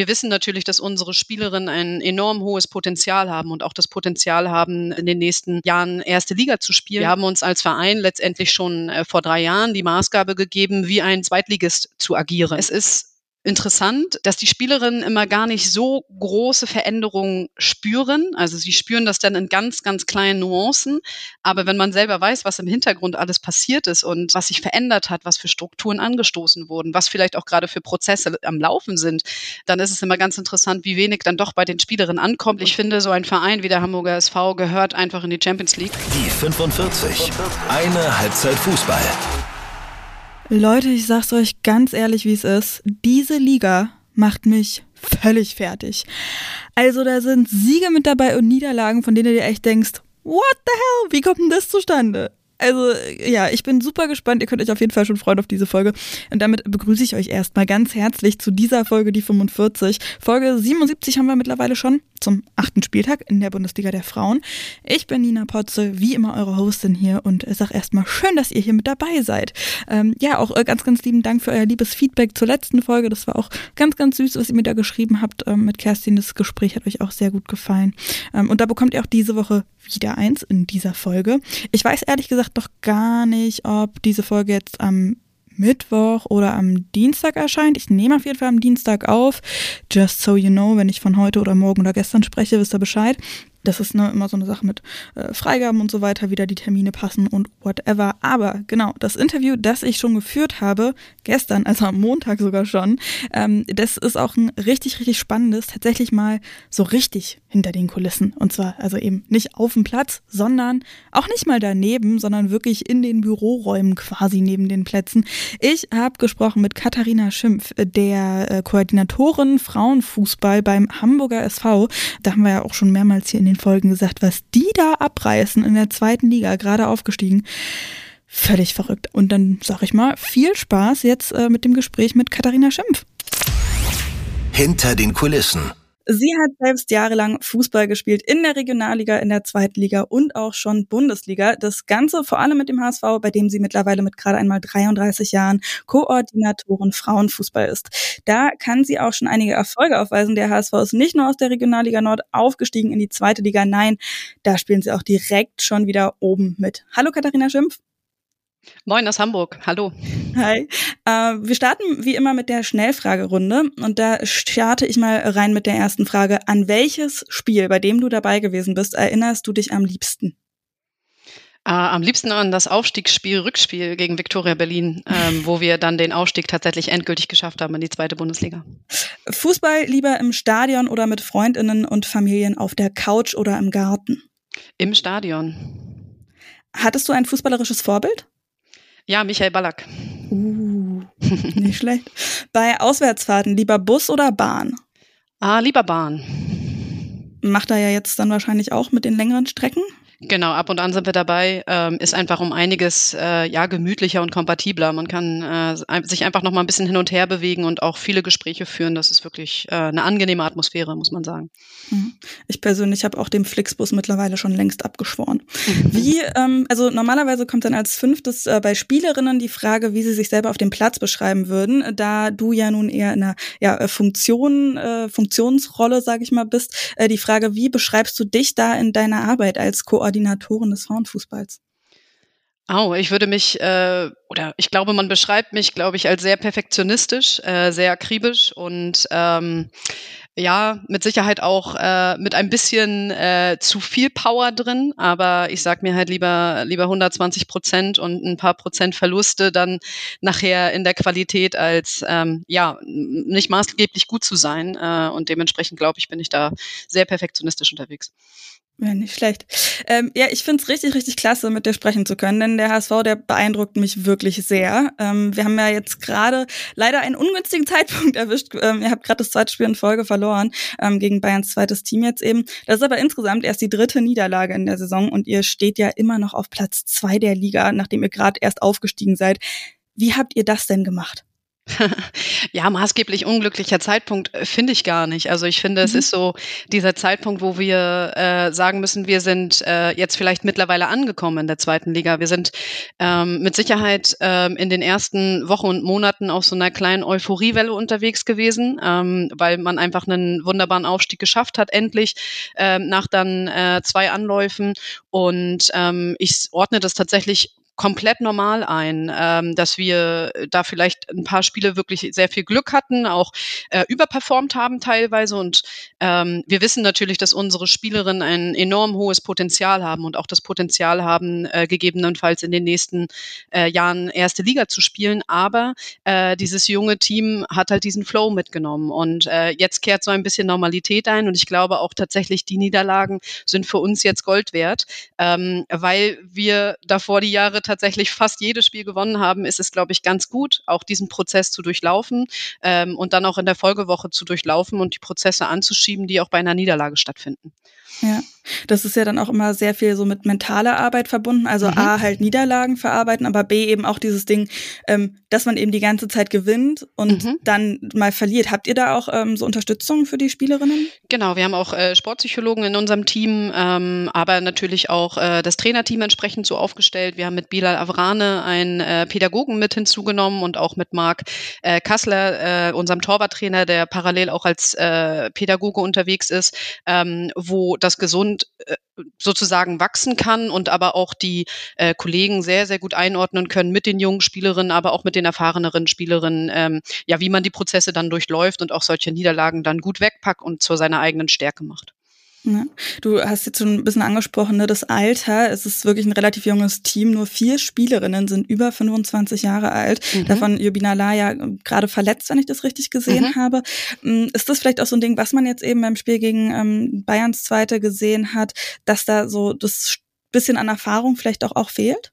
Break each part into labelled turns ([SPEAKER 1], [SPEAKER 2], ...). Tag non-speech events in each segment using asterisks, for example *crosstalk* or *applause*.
[SPEAKER 1] Wir wissen natürlich, dass unsere Spielerinnen ein enorm hohes Potenzial haben und auch das Potenzial haben, in den nächsten Jahren erste Liga zu spielen. Wir haben uns als Verein letztendlich schon äh, vor drei Jahren die Maßgabe gegeben, wie ein Zweitligist zu agieren. Es ist interessant, dass die Spielerinnen immer gar nicht so große Veränderungen spüren. Also sie spüren das dann in ganz, ganz kleinen Nuancen. Aber wenn man selber weiß, was im Hintergrund alles passiert ist und was sich verändert hat, was für Strukturen angestoßen wurden, was vielleicht auch gerade für Prozesse am Laufen sind, dann ist es immer ganz interessant, wie wenig dann doch bei den Spielerinnen ankommt. Ich finde, so ein Verein wie der Hamburger SV gehört einfach in die Champions League.
[SPEAKER 2] Die 45. Eine Halbzeit Fußball.
[SPEAKER 3] Leute, ich sag's euch ganz ehrlich, wie es ist. Diese Liga macht mich völlig fertig. Also da sind Siege mit dabei und Niederlagen, von denen du dir echt denkst, what the hell, wie kommt denn das zustande? Also ja, ich bin super gespannt. Ihr könnt euch auf jeden Fall schon freuen auf diese Folge. Und damit begrüße ich euch erstmal ganz herzlich zu dieser Folge, die 45. Folge 77 haben wir mittlerweile schon zum achten Spieltag in der Bundesliga der Frauen. Ich bin Nina Potze, wie immer eure Hostin hier und sage erstmal schön, dass ihr hier mit dabei seid. Ähm, ja, auch äh, ganz, ganz lieben Dank für euer liebes Feedback zur letzten Folge. Das war auch ganz, ganz süß, was ihr mir da geschrieben habt ähm, mit Kerstin. Das Gespräch hat euch auch sehr gut gefallen. Ähm, und da bekommt ihr auch diese Woche wieder eins in dieser Folge. Ich weiß ehrlich gesagt noch gar nicht, ob diese Folge jetzt am Mittwoch oder am Dienstag erscheint. Ich nehme auf jeden Fall am Dienstag auf. Just so you know, wenn ich von heute oder morgen oder gestern spreche, wisst ihr Bescheid das ist ne, immer so eine Sache mit äh, Freigaben und so weiter, wieder die Termine passen und whatever. Aber genau, das Interview, das ich schon geführt habe, gestern, also am Montag sogar schon, ähm, das ist auch ein richtig, richtig spannendes, tatsächlich mal so richtig hinter den Kulissen. Und zwar also eben nicht auf dem Platz, sondern auch nicht mal daneben, sondern wirklich in den Büroräumen quasi neben den Plätzen. Ich habe gesprochen mit Katharina Schimpf, der äh, Koordinatorin Frauenfußball beim Hamburger SV. Da haben wir ja auch schon mehrmals hier in den Folgen gesagt, was die da abreißen in der zweiten Liga, gerade aufgestiegen. Völlig verrückt. Und dann sag ich mal, viel Spaß jetzt äh, mit dem Gespräch mit Katharina Schimpf.
[SPEAKER 2] Hinter den Kulissen.
[SPEAKER 3] Sie hat selbst jahrelang Fußball gespielt in der Regionalliga, in der zweiten Liga und auch schon Bundesliga. Das Ganze vor allem mit dem HSV, bei dem sie mittlerweile mit gerade einmal 33 Jahren Koordinatorin Frauenfußball ist. Da kann sie auch schon einige Erfolge aufweisen. Der HSV ist nicht nur aus der Regionalliga Nord aufgestiegen in die zweite Liga, nein, da spielen sie auch direkt schon wieder oben mit. Hallo Katharina Schimpf.
[SPEAKER 1] Moin aus Hamburg. Hallo.
[SPEAKER 3] Hi. Äh, wir starten wie immer mit der Schnellfragerunde und da starte ich mal rein mit der ersten Frage. An welches Spiel, bei dem du dabei gewesen bist, erinnerst du dich am liebsten?
[SPEAKER 1] Äh, am liebsten an das Aufstiegsspiel, Rückspiel gegen Viktoria Berlin, ähm, wo wir dann den Aufstieg tatsächlich endgültig geschafft haben in die zweite Bundesliga.
[SPEAKER 3] Fußball lieber im Stadion oder mit Freundinnen und Familien auf der Couch oder im Garten?
[SPEAKER 1] Im Stadion.
[SPEAKER 3] Hattest du ein fußballerisches Vorbild?
[SPEAKER 1] Ja, Michael Ballack.
[SPEAKER 3] Uh, nicht schlecht. Bei Auswärtsfahrten lieber Bus oder Bahn?
[SPEAKER 1] Ah, lieber Bahn.
[SPEAKER 3] Macht er ja jetzt dann wahrscheinlich auch mit den längeren Strecken?
[SPEAKER 1] Genau, ab und an sind wir dabei. Ähm, ist einfach um einiges äh, ja gemütlicher und kompatibler. Man kann äh, sich einfach noch mal ein bisschen hin und her bewegen und auch viele Gespräche führen. Das ist wirklich äh, eine angenehme Atmosphäre, muss man sagen.
[SPEAKER 3] Mhm. Ich persönlich habe auch dem Flixbus mittlerweile schon längst abgeschworen. Wie, ähm, also normalerweise kommt dann als fünftes äh, bei Spielerinnen die Frage, wie sie sich selber auf dem Platz beschreiben würden, da du ja nun eher in einer ja, äh, Funktion, äh, Funktionsrolle, sage ich mal, bist. Äh, die Frage, wie beschreibst du dich da in deiner Arbeit als Koordinatorin? Des Frauenfußballs?
[SPEAKER 1] Oh, ich würde mich, äh, oder ich glaube, man beschreibt mich, glaube ich, als sehr perfektionistisch, äh, sehr akribisch und ähm, ja, mit Sicherheit auch äh, mit ein bisschen äh, zu viel Power drin, aber ich sag mir halt lieber lieber 120 Prozent und ein paar Prozent Verluste dann nachher in der Qualität als ähm, ja nicht maßgeblich gut zu sein äh, und dementsprechend glaube ich bin ich da sehr perfektionistisch unterwegs.
[SPEAKER 3] Ja, nicht schlecht. Ähm, ja, ich find's richtig, richtig klasse, mit dir sprechen zu können, denn der HSV, der beeindruckt mich wirklich sehr. Ähm, wir haben ja jetzt gerade leider einen ungünstigen *laughs* Zeitpunkt erwischt. Ähm, ihr habt gerade das zweite Spiel in Folge verloren, ähm, gegen Bayerns zweites Team jetzt eben. Das ist aber insgesamt erst die dritte Niederlage in der Saison und ihr steht ja immer noch auf Platz zwei der Liga, nachdem ihr gerade erst aufgestiegen seid. Wie habt ihr das denn gemacht? *laughs*
[SPEAKER 1] ja, maßgeblich unglücklicher Zeitpunkt äh, finde ich gar nicht. Also ich finde, mhm. es ist so dieser Zeitpunkt, wo wir äh, sagen müssen, wir sind äh, jetzt vielleicht mittlerweile angekommen in der zweiten Liga. Wir sind ähm, mit Sicherheit ähm, in den ersten Wochen und Monaten auf so einer kleinen Euphoriewelle unterwegs gewesen, ähm, weil man einfach einen wunderbaren Aufstieg geschafft hat, endlich ähm, nach dann äh, zwei Anläufen. Und ähm, ich ordne das tatsächlich komplett normal ein, ähm, dass wir da vielleicht ein paar Spiele wirklich sehr viel Glück hatten, auch äh, überperformt haben teilweise. Und ähm, wir wissen natürlich, dass unsere Spielerinnen ein enorm hohes Potenzial haben und auch das Potenzial haben, äh, gegebenenfalls in den nächsten äh, Jahren erste Liga zu spielen. Aber äh, dieses junge Team hat halt diesen Flow mitgenommen. Und äh, jetzt kehrt so ein bisschen Normalität ein. Und ich glaube auch tatsächlich, die Niederlagen sind für uns jetzt Gold wert, ähm, weil wir davor die Jahre tatsächlich fast jedes Spiel gewonnen haben, ist es, glaube ich, ganz gut, auch diesen Prozess zu durchlaufen ähm, und dann auch in der Folgewoche zu durchlaufen und die Prozesse anzuschieben, die auch bei einer Niederlage stattfinden.
[SPEAKER 3] Ja, das ist ja dann auch immer sehr viel so mit mentaler Arbeit verbunden. Also mhm. A, halt Niederlagen verarbeiten, aber B, eben auch dieses Ding, ähm, dass man eben die ganze Zeit gewinnt und mhm. dann mal verliert. Habt ihr da auch ähm, so Unterstützung für die Spielerinnen?
[SPEAKER 1] Genau, wir haben auch äh, Sportpsychologen in unserem Team, ähm, aber natürlich auch äh, das Trainerteam entsprechend so aufgestellt. Wir haben mit Bilal Avrane einen äh, Pädagogen mit hinzugenommen und auch mit Marc äh, Kassler, äh, unserem Torwarttrainer, der parallel auch als äh, Pädagoge unterwegs ist, ähm, wo das gesund äh, sozusagen wachsen kann und aber auch die äh, Kollegen sehr, sehr gut einordnen können mit den jungen Spielerinnen, aber auch mit den erfahreneren Spielerinnen, ähm, ja, wie man die Prozesse dann durchläuft und auch solche Niederlagen dann gut wegpackt und zu seiner eigenen Stärke macht.
[SPEAKER 3] Ja. Du hast jetzt schon ein bisschen angesprochen, ne, das Alter. Es ist wirklich ein relativ junges Team. Nur vier Spielerinnen sind über 25 Jahre alt. Mhm. Davon Jubina Laya gerade verletzt, wenn ich das richtig gesehen mhm. habe. Mm, ist das vielleicht auch so ein Ding, was man jetzt eben beim Spiel gegen ähm, Bayerns Zweite gesehen hat, dass da so das bisschen an Erfahrung vielleicht auch, auch fehlt?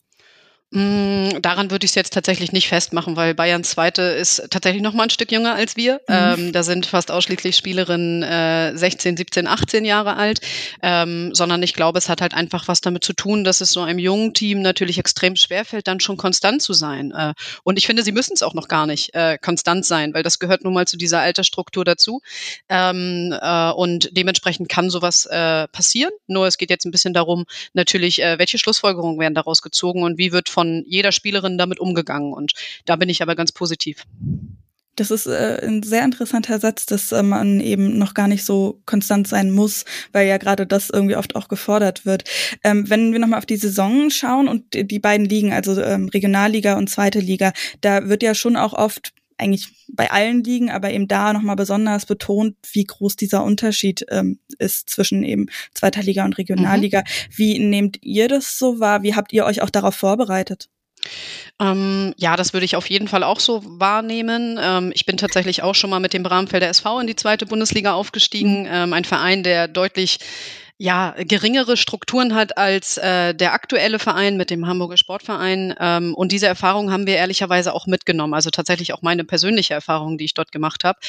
[SPEAKER 1] Mm, daran würde ich es jetzt tatsächlich nicht festmachen, weil Bayerns Zweite ist tatsächlich noch mal ein Stück jünger als wir. Mhm. Ähm, da sind fast ausschließlich Spielerinnen äh, 16, 17, 18 Jahre alt, ähm, sondern ich glaube, es hat halt einfach was damit zu tun, dass es so einem jungen Team natürlich extrem schwerfällt, dann schon konstant zu sein. Äh, und ich finde, sie müssen es auch noch gar nicht äh, konstant sein, weil das gehört nun mal zu dieser Altersstruktur dazu. Ähm, äh, und dementsprechend kann sowas äh, passieren. Nur es geht jetzt ein bisschen darum, natürlich, äh, welche Schlussfolgerungen werden daraus gezogen und wie wird von jeder Spielerin damit umgegangen. Und da bin ich aber ganz positiv.
[SPEAKER 3] Das ist äh, ein sehr interessanter Satz, dass äh, man eben noch gar nicht so konstant sein muss, weil ja gerade das irgendwie oft auch gefordert wird. Ähm, wenn wir nochmal auf die Saison schauen und die beiden Ligen, also ähm, Regionalliga und Zweite Liga, da wird ja schon auch oft eigentlich bei allen Ligen, aber eben da nochmal besonders betont, wie groß dieser Unterschied ähm, ist zwischen eben zweiter Liga und Regionalliga. Mhm. Wie nehmt ihr das so wahr? Wie habt ihr euch auch darauf vorbereitet?
[SPEAKER 1] Ähm, ja, das würde ich auf jeden Fall auch so wahrnehmen. Ähm, ich bin tatsächlich auch schon mal mit dem Bramfelder SV in die zweite Bundesliga aufgestiegen. Mhm. Ähm, ein Verein, der deutlich ja, geringere Strukturen hat als äh, der aktuelle Verein mit dem Hamburger Sportverein. Ähm, und diese Erfahrung haben wir ehrlicherweise auch mitgenommen. Also tatsächlich auch meine persönliche Erfahrung, die ich dort gemacht habe,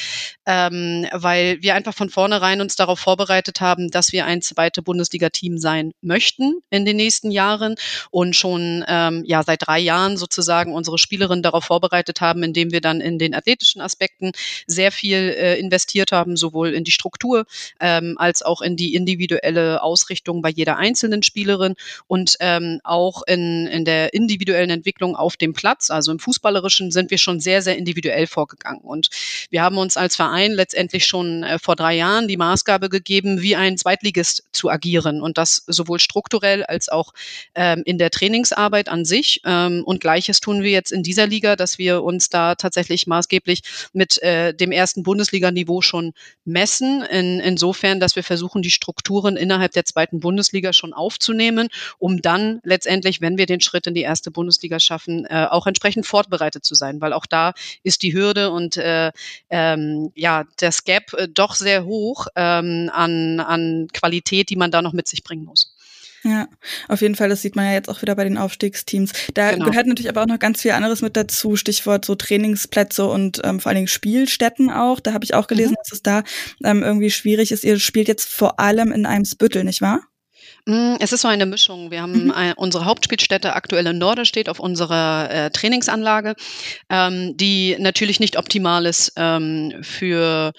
[SPEAKER 1] ähm, weil wir einfach von vornherein uns darauf vorbereitet haben, dass wir ein zweite Bundesliga-Team sein möchten in den nächsten Jahren und schon ähm, ja seit drei Jahren sozusagen unsere Spielerinnen darauf vorbereitet haben, indem wir dann in den athletischen Aspekten sehr viel äh, investiert haben, sowohl in die Struktur ähm, als auch in die individuelle individuelle Ausrichtung bei jeder einzelnen Spielerin und ähm, auch in, in der individuellen Entwicklung auf dem Platz, also im Fußballerischen, sind wir schon sehr, sehr individuell vorgegangen. Und wir haben uns als Verein letztendlich schon äh, vor drei Jahren die Maßgabe gegeben, wie ein Zweitligist zu agieren und das sowohl strukturell als auch ähm, in der Trainingsarbeit an sich. Ähm, und gleiches tun wir jetzt in dieser Liga, dass wir uns da tatsächlich maßgeblich mit äh, dem ersten Bundesliganiveau schon messen, in, insofern, dass wir versuchen, die Strukturen in innerhalb der zweiten Bundesliga schon aufzunehmen, um dann letztendlich, wenn wir den Schritt in die erste Bundesliga schaffen, äh, auch entsprechend fortbereitet zu sein, weil auch da ist die Hürde und äh, ähm, ja das Gap äh, doch sehr hoch ähm, an, an Qualität, die man da noch mit sich bringen muss.
[SPEAKER 3] Ja, auf jeden Fall, das sieht man ja jetzt auch wieder bei den Aufstiegsteams. Da genau. gehört natürlich aber auch noch ganz viel anderes mit dazu, Stichwort so Trainingsplätze und ähm, vor allen Dingen Spielstätten auch. Da habe ich auch gelesen, mhm. dass es da ähm, irgendwie schwierig ist. Ihr spielt jetzt vor allem in einem Spüttel, nicht wahr?
[SPEAKER 1] Mm, es ist so eine Mischung. Wir haben mhm. unsere Hauptspielstätte aktuell in Norderstedt auf unserer äh, Trainingsanlage, ähm, die natürlich nicht optimal ist ähm, für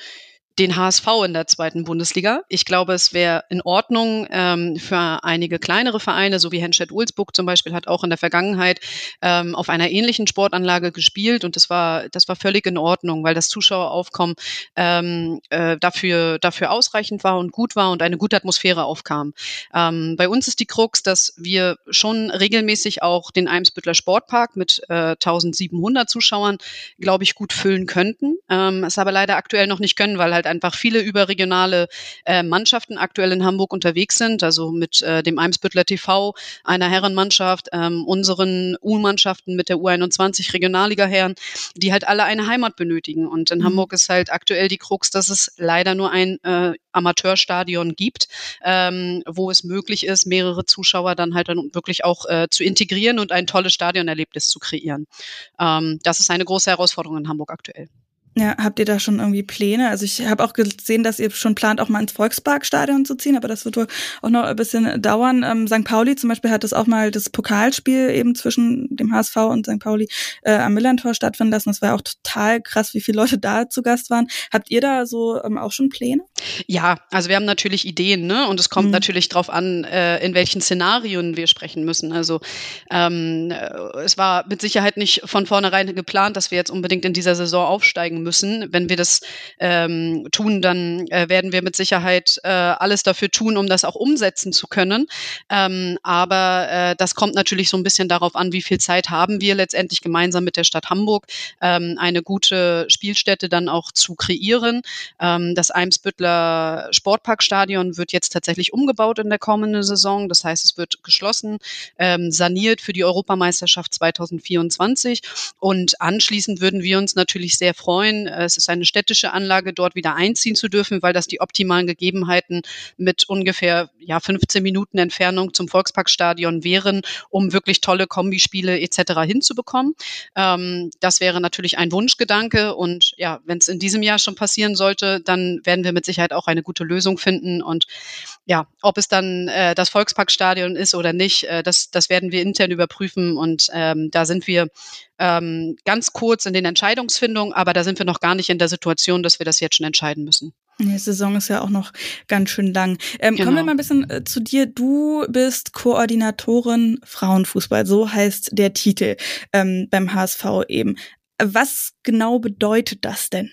[SPEAKER 1] den HSV in der zweiten Bundesliga. Ich glaube, es wäre in Ordnung ähm, für einige kleinere Vereine, so wie Henstedt Ulzburg zum Beispiel, hat auch in der Vergangenheit ähm, auf einer ähnlichen Sportanlage gespielt und das war, das war völlig in Ordnung, weil das Zuschaueraufkommen ähm, äh, dafür, dafür ausreichend war und gut war und eine gute Atmosphäre aufkam. Ähm, bei uns ist die Krux, dass wir schon regelmäßig auch den Eimsbüttler Sportpark mit äh, 1700 Zuschauern, glaube ich, gut füllen könnten. Ähm, es aber leider aktuell noch nicht können, weil halt einfach viele überregionale äh, Mannschaften aktuell in Hamburg unterwegs sind, also mit äh, dem Eimsbüttler TV, einer Herrenmannschaft, ähm, unseren U-Mannschaften mit der U21 Regionalliga Herren, die halt alle eine Heimat benötigen. Und in mhm. Hamburg ist halt aktuell die Krux, dass es leider nur ein äh, Amateurstadion gibt, ähm, wo es möglich ist, mehrere Zuschauer dann halt dann wirklich auch äh, zu integrieren und ein tolles Stadionerlebnis zu kreieren. Ähm, das ist eine große Herausforderung in Hamburg aktuell.
[SPEAKER 3] Ja, habt ihr da schon irgendwie Pläne? Also ich habe auch gesehen, dass ihr schon plant, auch mal ins Volksparkstadion zu ziehen, aber das wird wohl auch noch ein bisschen dauern. Ähm, St. Pauli zum Beispiel hat das auch mal das Pokalspiel eben zwischen dem HSV und St. Pauli äh, am Millantor stattfinden lassen. Das war auch total krass, wie viele Leute da zu Gast waren. Habt ihr da so ähm, auch schon Pläne?
[SPEAKER 1] Ja, also wir haben natürlich Ideen, ne? Und es kommt mhm. natürlich darauf an, äh, in welchen Szenarien wir sprechen müssen. Also ähm, äh, es war mit Sicherheit nicht von vornherein geplant, dass wir jetzt unbedingt in dieser Saison aufsteigen müssen. Wenn wir das ähm, tun, dann äh, werden wir mit Sicherheit äh, alles dafür tun, um das auch umsetzen zu können. Ähm, aber äh, das kommt natürlich so ein bisschen darauf an, wie viel Zeit haben wir letztendlich gemeinsam mit der Stadt Hamburg, ähm, eine gute Spielstätte dann auch zu kreieren. Ähm, das Eimsbüttler Sportparkstadion wird jetzt tatsächlich umgebaut in der kommenden Saison. Das heißt, es wird geschlossen, ähm, saniert für die Europameisterschaft 2024. Und anschließend würden wir uns natürlich sehr freuen, freuen. Äh, es ist eine städtische Anlage, dort wieder einziehen zu dürfen, weil das die optimalen Gegebenheiten mit ungefähr ja, 15 Minuten Entfernung zum Volksparkstadion wären, um wirklich tolle Kombispiele etc. hinzubekommen. Ähm, das wäre natürlich ein Wunschgedanke und ja, wenn es in diesem Jahr schon passieren sollte, dann werden wir mit Sicherheit auch eine gute Lösung finden und ja, ob es dann äh, das Volksparkstadion ist oder nicht, äh, das, das werden wir intern überprüfen und ähm, da sind wir ähm, ganz kurz in den Entscheidungsfindungen, aber da sind wir noch gar nicht in der Situation, dass wir das jetzt schon entscheiden müssen.
[SPEAKER 3] Die Saison ist ja auch noch ganz schön lang. Ähm, genau. Kommen wir genau. mal ein bisschen äh, zu dir. Du bist Koordinatorin Frauenfußball, so heißt der Titel ähm, beim HSV eben. Was genau bedeutet das denn?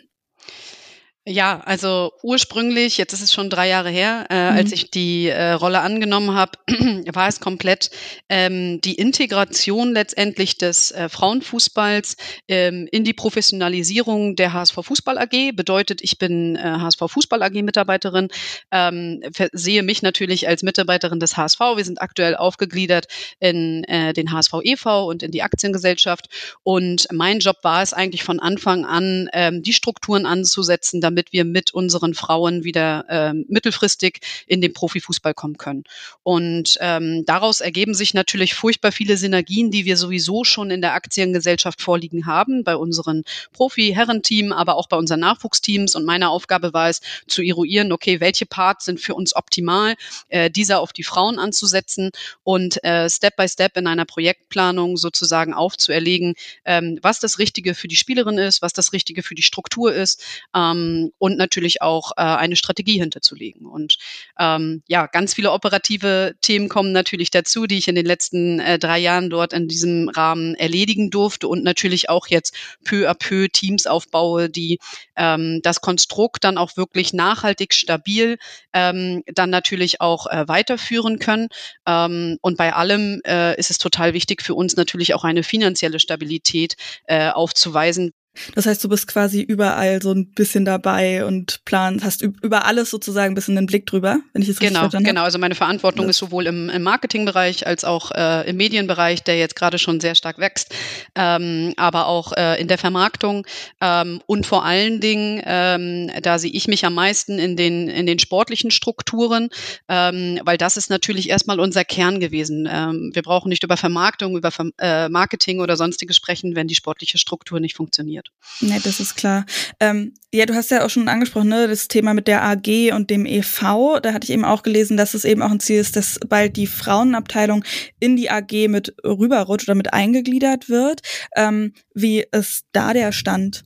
[SPEAKER 1] Ja, also ursprünglich, jetzt ist es schon drei Jahre her, äh, mhm. als ich die äh, Rolle angenommen habe, *clears throat* war es komplett ähm, die Integration letztendlich des äh, Frauenfußballs ähm, in die Professionalisierung der HSV Fußball AG. Bedeutet, ich bin äh, HSV Fußball AG Mitarbeiterin, ähm, sehe mich natürlich als Mitarbeiterin des HSV. Wir sind aktuell aufgegliedert in äh, den HSV e.V. und in die Aktiengesellschaft. Und mein Job war es eigentlich von Anfang an, ähm, die Strukturen anzusetzen, damit damit wir mit unseren Frauen wieder ähm, mittelfristig in den Profifußball kommen können. Und ähm, daraus ergeben sich natürlich furchtbar viele Synergien, die wir sowieso schon in der Aktiengesellschaft vorliegen haben, bei unseren Profi-Herrenteam, aber auch bei unseren Nachwuchsteams. Und meine Aufgabe war es, zu eruieren, okay, welche Parts sind für uns optimal, äh, dieser auf die Frauen anzusetzen und äh, Step by Step in einer Projektplanung sozusagen aufzuerlegen, ähm, was das Richtige für die Spielerin ist, was das Richtige für die Struktur ist, ähm, und natürlich auch äh, eine Strategie hinterzulegen. Und ähm, ja, ganz viele operative Themen kommen natürlich dazu, die ich in den letzten äh, drei Jahren dort in diesem Rahmen erledigen durfte und natürlich auch jetzt peu à peu Teams aufbaue, die ähm, das Konstrukt dann auch wirklich nachhaltig stabil ähm, dann natürlich auch äh, weiterführen können. Ähm, und bei allem äh, ist es total wichtig für uns natürlich auch eine finanzielle Stabilität äh, aufzuweisen,
[SPEAKER 3] das heißt, du bist quasi überall so ein bisschen dabei und planst, hast über alles sozusagen ein bisschen einen Blick drüber, wenn ich es
[SPEAKER 1] richtig genau, verstanden habe. Genau, also meine Verantwortung ja. ist sowohl im, im Marketingbereich als auch äh, im Medienbereich, der jetzt gerade schon sehr stark wächst, ähm, aber auch äh, in der Vermarktung ähm, und vor allen Dingen, ähm, da sehe ich mich am meisten in den, in den sportlichen Strukturen, ähm, weil das ist natürlich erstmal unser Kern gewesen. Ähm, wir brauchen nicht über Vermarktung, über äh, Marketing oder sonstiges sprechen, wenn die sportliche Struktur nicht funktioniert. Wird.
[SPEAKER 3] Nee, das ist klar. Ähm, ja, du hast ja auch schon angesprochen, ne, das Thema mit der AG und dem EV. Da hatte ich eben auch gelesen, dass es eben auch ein Ziel ist, dass bald die Frauenabteilung in die AG mit rüberrutscht oder mit eingegliedert wird. Ähm, wie ist da der Stand?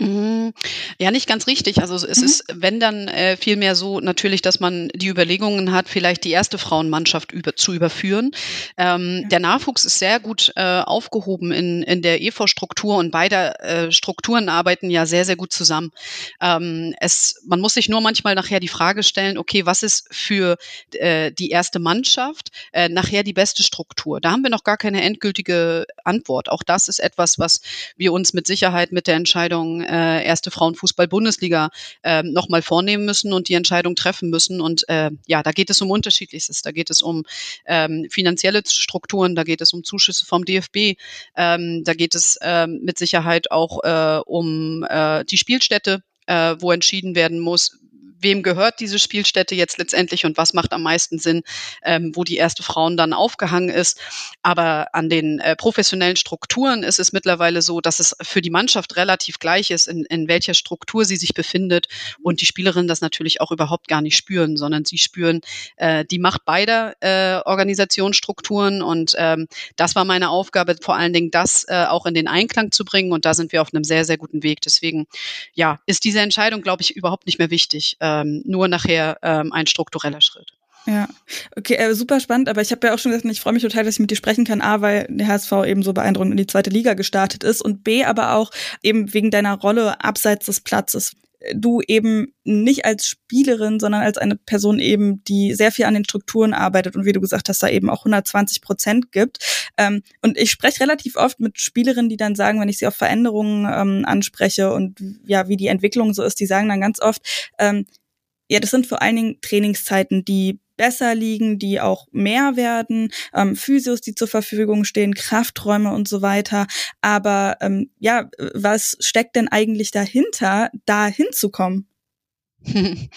[SPEAKER 1] Mhm. Ja, nicht ganz richtig. Also es mhm. ist, wenn dann äh, vielmehr so natürlich, dass man die Überlegungen hat, vielleicht die erste Frauenmannschaft über, zu überführen. Ähm, ja. Der Nachwuchs ist sehr gut äh, aufgehoben in, in der EV-Struktur und beide äh, Strukturen arbeiten ja sehr, sehr gut zusammen. Ähm, es, man muss sich nur manchmal nachher die Frage stellen, okay, was ist für äh, die erste Mannschaft äh, nachher die beste Struktur? Da haben wir noch gar keine endgültige Antwort. Auch das ist etwas, was wir uns mit Sicherheit mit der Entscheidung äh, erste Frauenfußball-Bundesliga äh, nochmal vornehmen müssen und die Entscheidung treffen müssen. Und äh, ja, da geht es um Unterschiedliches. Da geht es um ähm, finanzielle Strukturen, da geht es um Zuschüsse vom DFB, ähm, da geht es ähm, mit Sicherheit auch äh, um äh, die Spielstätte, äh, wo entschieden werden muss, wem gehört diese Spielstätte jetzt letztendlich und was macht am meisten Sinn, ähm, wo die erste Frauen dann aufgehangen ist. Aber an den äh, professionellen Strukturen ist es mittlerweile so, dass es für die Mannschaft relativ gleich ist, in, in welcher Struktur sie sich befindet und die Spielerinnen das natürlich auch überhaupt gar nicht spüren, sondern sie spüren äh, die Macht beider äh, Organisationsstrukturen und ähm, das war meine Aufgabe, vor allen Dingen das äh, auch in den Einklang zu bringen und da sind wir auf einem sehr, sehr guten Weg. Deswegen, ja, ist diese Entscheidung, glaube ich, überhaupt nicht mehr wichtig. Äh, ähm, nur nachher ähm, ein struktureller Schritt.
[SPEAKER 3] Ja, okay, äh, super spannend, aber ich habe ja auch schon gesagt, ich freue mich total, dass ich mit dir sprechen kann. A, weil der HSV eben so beeindruckend in die zweite Liga gestartet ist und B, aber auch eben wegen deiner Rolle abseits des Platzes. Du eben nicht als Spielerin, sondern als eine Person eben, die sehr viel an den Strukturen arbeitet und wie du gesagt hast, da eben auch 120 Prozent gibt. Ähm, und ich spreche relativ oft mit Spielerinnen, die dann sagen, wenn ich sie auf Veränderungen ähm, anspreche und ja, wie die Entwicklung so ist, die sagen dann ganz oft, ähm, ja, das sind vor allen Dingen Trainingszeiten, die besser liegen, die auch mehr werden, ähm, Physios, die zur Verfügung stehen, Krafträume und so weiter. Aber ähm, ja, was steckt denn eigentlich dahinter, da hinzukommen? *laughs*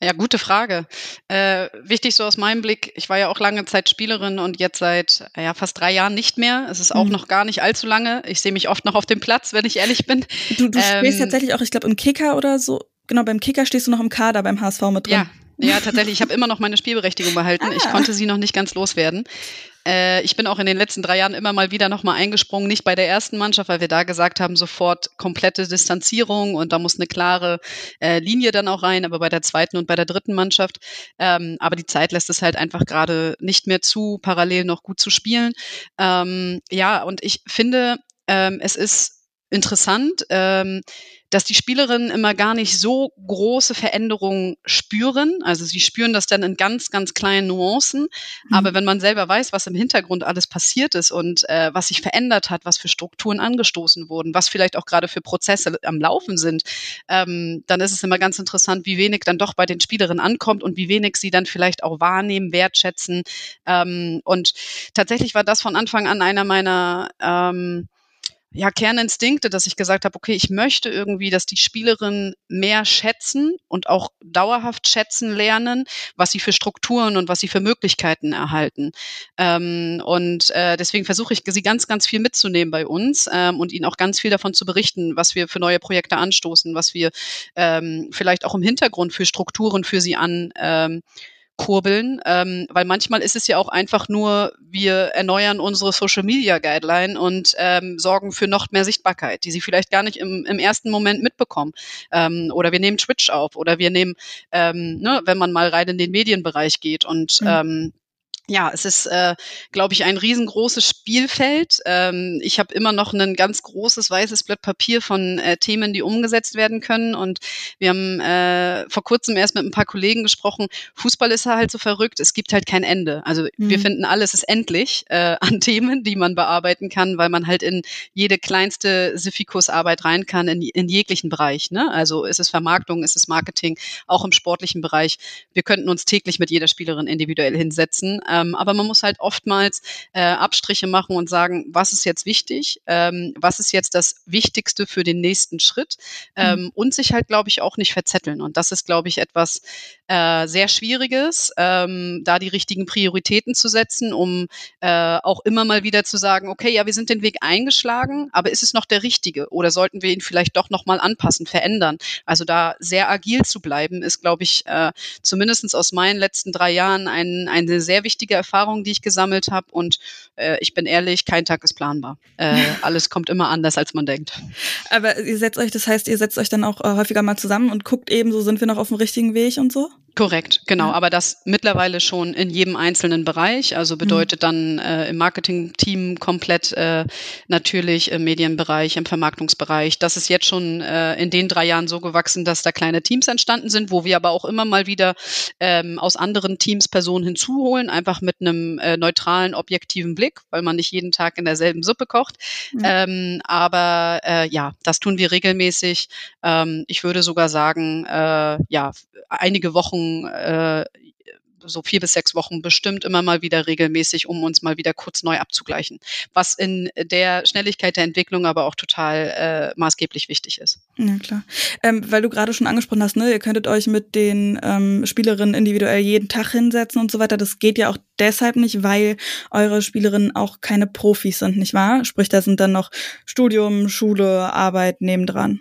[SPEAKER 1] Ja, gute Frage. Äh, wichtig so aus meinem Blick, ich war ja auch lange Zeit Spielerin und jetzt seit ja, fast drei Jahren nicht mehr. Es ist auch mhm. noch gar nicht allzu lange. Ich sehe mich oft noch auf dem Platz, wenn ich ehrlich bin.
[SPEAKER 3] Du, du ähm, spielst tatsächlich auch, ich glaube, im Kicker oder so genau, beim Kicker stehst du noch im Kader beim HSV mit drin.
[SPEAKER 1] Ja, ja tatsächlich. Ich habe immer noch meine Spielberechtigung behalten. Ah. Ich konnte sie noch nicht ganz loswerden. Äh, ich bin auch in den letzten drei Jahren immer mal wieder nochmal eingesprungen, nicht bei der ersten Mannschaft, weil wir da gesagt haben, sofort komplette Distanzierung und da muss eine klare äh, Linie dann auch rein, aber bei der zweiten und bei der dritten Mannschaft. Ähm, aber die Zeit lässt es halt einfach gerade nicht mehr zu, parallel noch gut zu spielen. Ähm, ja, und ich finde, ähm, es ist interessant. Ähm, dass die Spielerinnen immer gar nicht so große Veränderungen spüren. Also sie spüren das dann in ganz, ganz kleinen Nuancen. Mhm. Aber wenn man selber weiß, was im Hintergrund alles passiert ist und äh, was sich verändert hat, was für Strukturen angestoßen wurden, was vielleicht auch gerade für Prozesse am Laufen sind, ähm, dann ist es immer ganz interessant, wie wenig dann doch bei den Spielerinnen ankommt und wie wenig sie dann vielleicht auch wahrnehmen, wertschätzen. Ähm, und tatsächlich war das von Anfang an einer meiner ähm, ja, Kerninstinkte, dass ich gesagt habe, okay, ich möchte irgendwie, dass die Spielerinnen mehr schätzen und auch dauerhaft schätzen lernen, was sie für Strukturen und was sie für Möglichkeiten erhalten. Ähm, und äh, deswegen versuche ich, sie ganz, ganz viel mitzunehmen bei uns ähm, und ihnen auch ganz viel davon zu berichten, was wir für neue Projekte anstoßen, was wir ähm, vielleicht auch im Hintergrund für Strukturen für sie an ähm, kurbeln, ähm, weil manchmal ist es ja auch einfach nur, wir erneuern unsere Social Media Guideline und ähm, sorgen für noch mehr Sichtbarkeit, die sie vielleicht gar nicht im, im ersten Moment mitbekommen. Ähm, oder wir nehmen Twitch auf oder wir nehmen, ähm, ne, wenn man mal rein in den Medienbereich geht und mhm. ähm, ja, es ist, äh, glaube ich, ein riesengroßes Spielfeld. Ähm, ich habe immer noch ein ganz großes weißes Blatt Papier von äh, Themen, die umgesetzt werden können. Und wir haben äh, vor kurzem erst mit ein paar Kollegen gesprochen. Fußball ist halt so verrückt. Es gibt halt kein Ende. Also mhm. wir finden alles ist endlich äh, *laughs* an Themen, die man bearbeiten kann, weil man halt in jede kleinste Siffikus-Arbeit rein kann, in, in jeglichen Bereich. Ne? Also ist es Vermarktung, ist es Marketing, auch im sportlichen Bereich. Wir könnten uns täglich mit jeder Spielerin individuell hinsetzen Ähm, aber man muss halt oftmals äh, Abstriche machen und sagen, was ist jetzt wichtig, ähm, was ist jetzt das Wichtigste für den nächsten Schritt ähm, mhm. und sich halt, glaube ich, auch nicht verzetteln. Und das ist, glaube ich, etwas äh, sehr Schwieriges, ähm, da die richtigen Prioritäten zu setzen, um äh, auch immer mal wieder zu sagen, okay, ja, wir sind den Weg eingeschlagen, aber ist es noch der richtige oder sollten wir ihn vielleicht doch nochmal anpassen, verändern? Also da sehr agil zu bleiben, ist, glaube ich, äh, zumindest aus meinen letzten drei Jahren ein, eine sehr wichtige Erfahrung, die ich gesammelt habe. Und äh, ich bin ehrlich, kein Tag ist planbar. Äh, *laughs* alles kommt immer anders, als man denkt.
[SPEAKER 3] Aber ihr setzt euch, das heißt, ihr setzt euch dann auch äh, häufiger mal zusammen und guckt eben, so sind wir noch auf dem richtigen Weg und so?
[SPEAKER 1] Korrekt, genau. Ja. Aber das mittlerweile schon in jedem einzelnen Bereich. Also mhm. bedeutet dann äh, im Marketing-Team komplett äh, natürlich im Medienbereich, im Vermarktungsbereich. Das ist jetzt schon äh, in den drei Jahren so gewachsen, dass da kleine Teams entstanden sind, wo wir aber auch immer mal wieder ähm, aus anderen Teams Personen hinzuholen, einfach mit einem äh, neutralen, objektiven Blick, weil man nicht jeden Tag in derselben Suppe kocht. Mhm. Ähm, aber äh, ja, das tun wir regelmäßig. Ähm, ich würde sogar sagen, äh, ja, einige Wochen äh, so vier bis sechs Wochen bestimmt immer mal wieder regelmäßig, um uns mal wieder kurz neu abzugleichen. Was in der Schnelligkeit der Entwicklung aber auch total äh, maßgeblich wichtig ist.
[SPEAKER 3] Ja, klar. Ähm, weil du gerade schon angesprochen hast, ne, ihr könntet euch mit den ähm, Spielerinnen individuell jeden Tag hinsetzen und so weiter. Das geht ja auch deshalb nicht, weil eure Spielerinnen auch keine Profis sind, nicht wahr? Sprich, da sind dann noch Studium, Schule, Arbeit nebendran.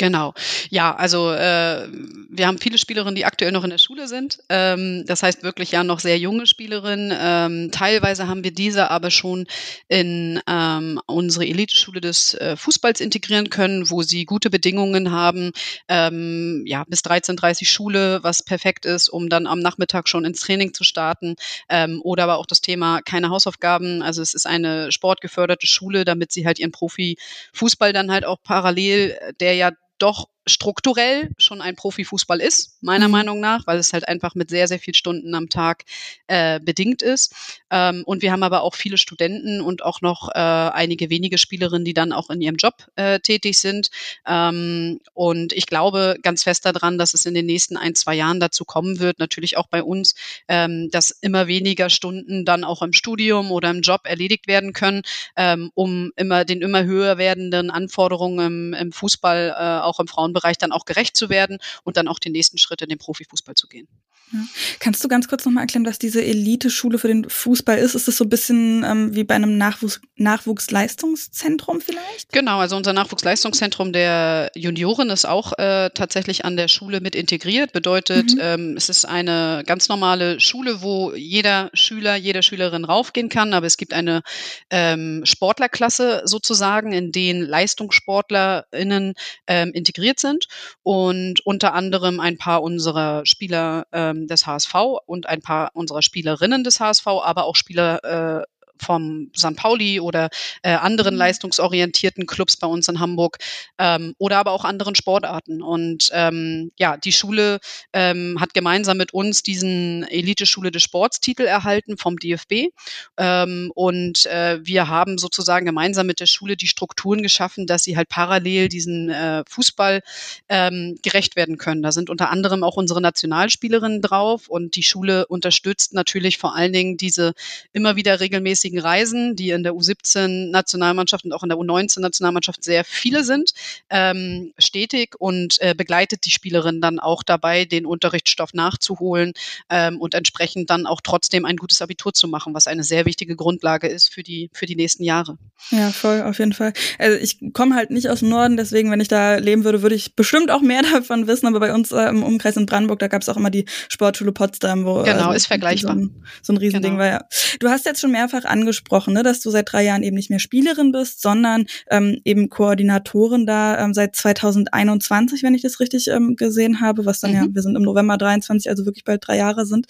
[SPEAKER 1] Genau. Ja, also äh, wir haben viele Spielerinnen, die aktuell noch in der Schule sind. Ähm, das heißt wirklich ja noch sehr junge Spielerinnen. Ähm, teilweise haben wir diese aber schon in ähm, unsere Eliteschule des äh, Fußballs integrieren können, wo sie gute Bedingungen haben. Ähm, ja, bis 13.30 Schule, was perfekt ist, um dann am Nachmittag schon ins Training zu starten. Ähm, oder aber auch das Thema keine Hausaufgaben. Also es ist eine sportgeförderte Schule, damit sie halt ihren Profifußball dann halt auch parallel, der ja doch strukturell schon ein Profifußball ist, meiner mhm. Meinung nach, weil es halt einfach mit sehr, sehr viel Stunden am Tag äh, bedingt ist. Ähm, und wir haben aber auch viele Studenten und auch noch äh, einige wenige Spielerinnen, die dann auch in ihrem Job äh, tätig sind. Ähm, und ich glaube ganz fest daran, dass es in den nächsten ein, zwei Jahren dazu kommen wird, natürlich auch bei uns, ähm, dass immer weniger Stunden dann auch im Studium oder im Job erledigt werden können, ähm, um immer den immer höher werdenden Anforderungen im, im Fußball, äh, auch im Frauenbereich Bereich dann auch gerecht zu werden und dann auch den nächsten Schritt in den Profifußball zu gehen.
[SPEAKER 3] Ja. Kannst du ganz kurz nochmal erklären, was diese Elite-Schule für den Fußball ist? Ist das so ein bisschen ähm, wie bei einem Nachwuchs Nachwuchsleistungszentrum vielleicht?
[SPEAKER 1] Genau, also unser Nachwuchsleistungszentrum der Junioren ist auch äh, tatsächlich an der Schule mit integriert. Bedeutet, mhm. ähm, es ist eine ganz normale Schule, wo jeder Schüler, jede Schülerin raufgehen kann, aber es gibt eine ähm, Sportlerklasse sozusagen, in denen LeistungssportlerInnen ähm, integriert sind und unter anderem ein paar unserer Spieler ähm, des HSV und ein paar unserer Spielerinnen des HSV, aber auch Spieler äh, vom St. Pauli oder äh, anderen mhm. leistungsorientierten Clubs bei uns in Hamburg ähm, oder aber auch anderen Sportarten. Und ähm, ja, die Schule ähm, hat gemeinsam mit uns diesen Elite-Schule des Sports-Titel erhalten vom DFB. Ähm, und äh, wir haben sozusagen gemeinsam mit der Schule die Strukturen geschaffen, dass sie halt parallel diesen äh, Fußball ähm, gerecht werden können. Da sind unter anderem auch unsere Nationalspielerinnen drauf und die Schule unterstützt natürlich vor allen Dingen diese immer wieder regelmäßig regelmäßigen Reisen, die in der U17-Nationalmannschaft und auch in der U19-Nationalmannschaft sehr viele sind, ähm, stetig und äh, begleitet die Spielerin dann auch dabei, den Unterrichtsstoff nachzuholen ähm, und entsprechend dann auch trotzdem ein gutes Abitur zu machen, was eine sehr wichtige Grundlage ist für die, für die nächsten Jahre.
[SPEAKER 3] Ja, voll, auf jeden Fall. Also ich komme halt nicht aus dem Norden, deswegen, wenn ich da leben würde, würde ich bestimmt auch mehr *laughs* davon wissen, aber bei uns äh, im Umkreis in Brandenburg, da gab es auch immer die Sportschule Potsdam, wo
[SPEAKER 1] genau, äh, ist vergleichbar.
[SPEAKER 3] So ein, so ein Riesending genau. war. Ja. Du hast jetzt schon mehrfach angesprochen, ne, dass du seit drei Jahren eben nicht mehr Spielerin bist, sondern ähm, eben Koordinatorin da ähm, seit 2021, wenn ich das richtig ähm, gesehen habe, was dann mhm. ja, wir sind im November 23, also wirklich bald drei Jahre sind.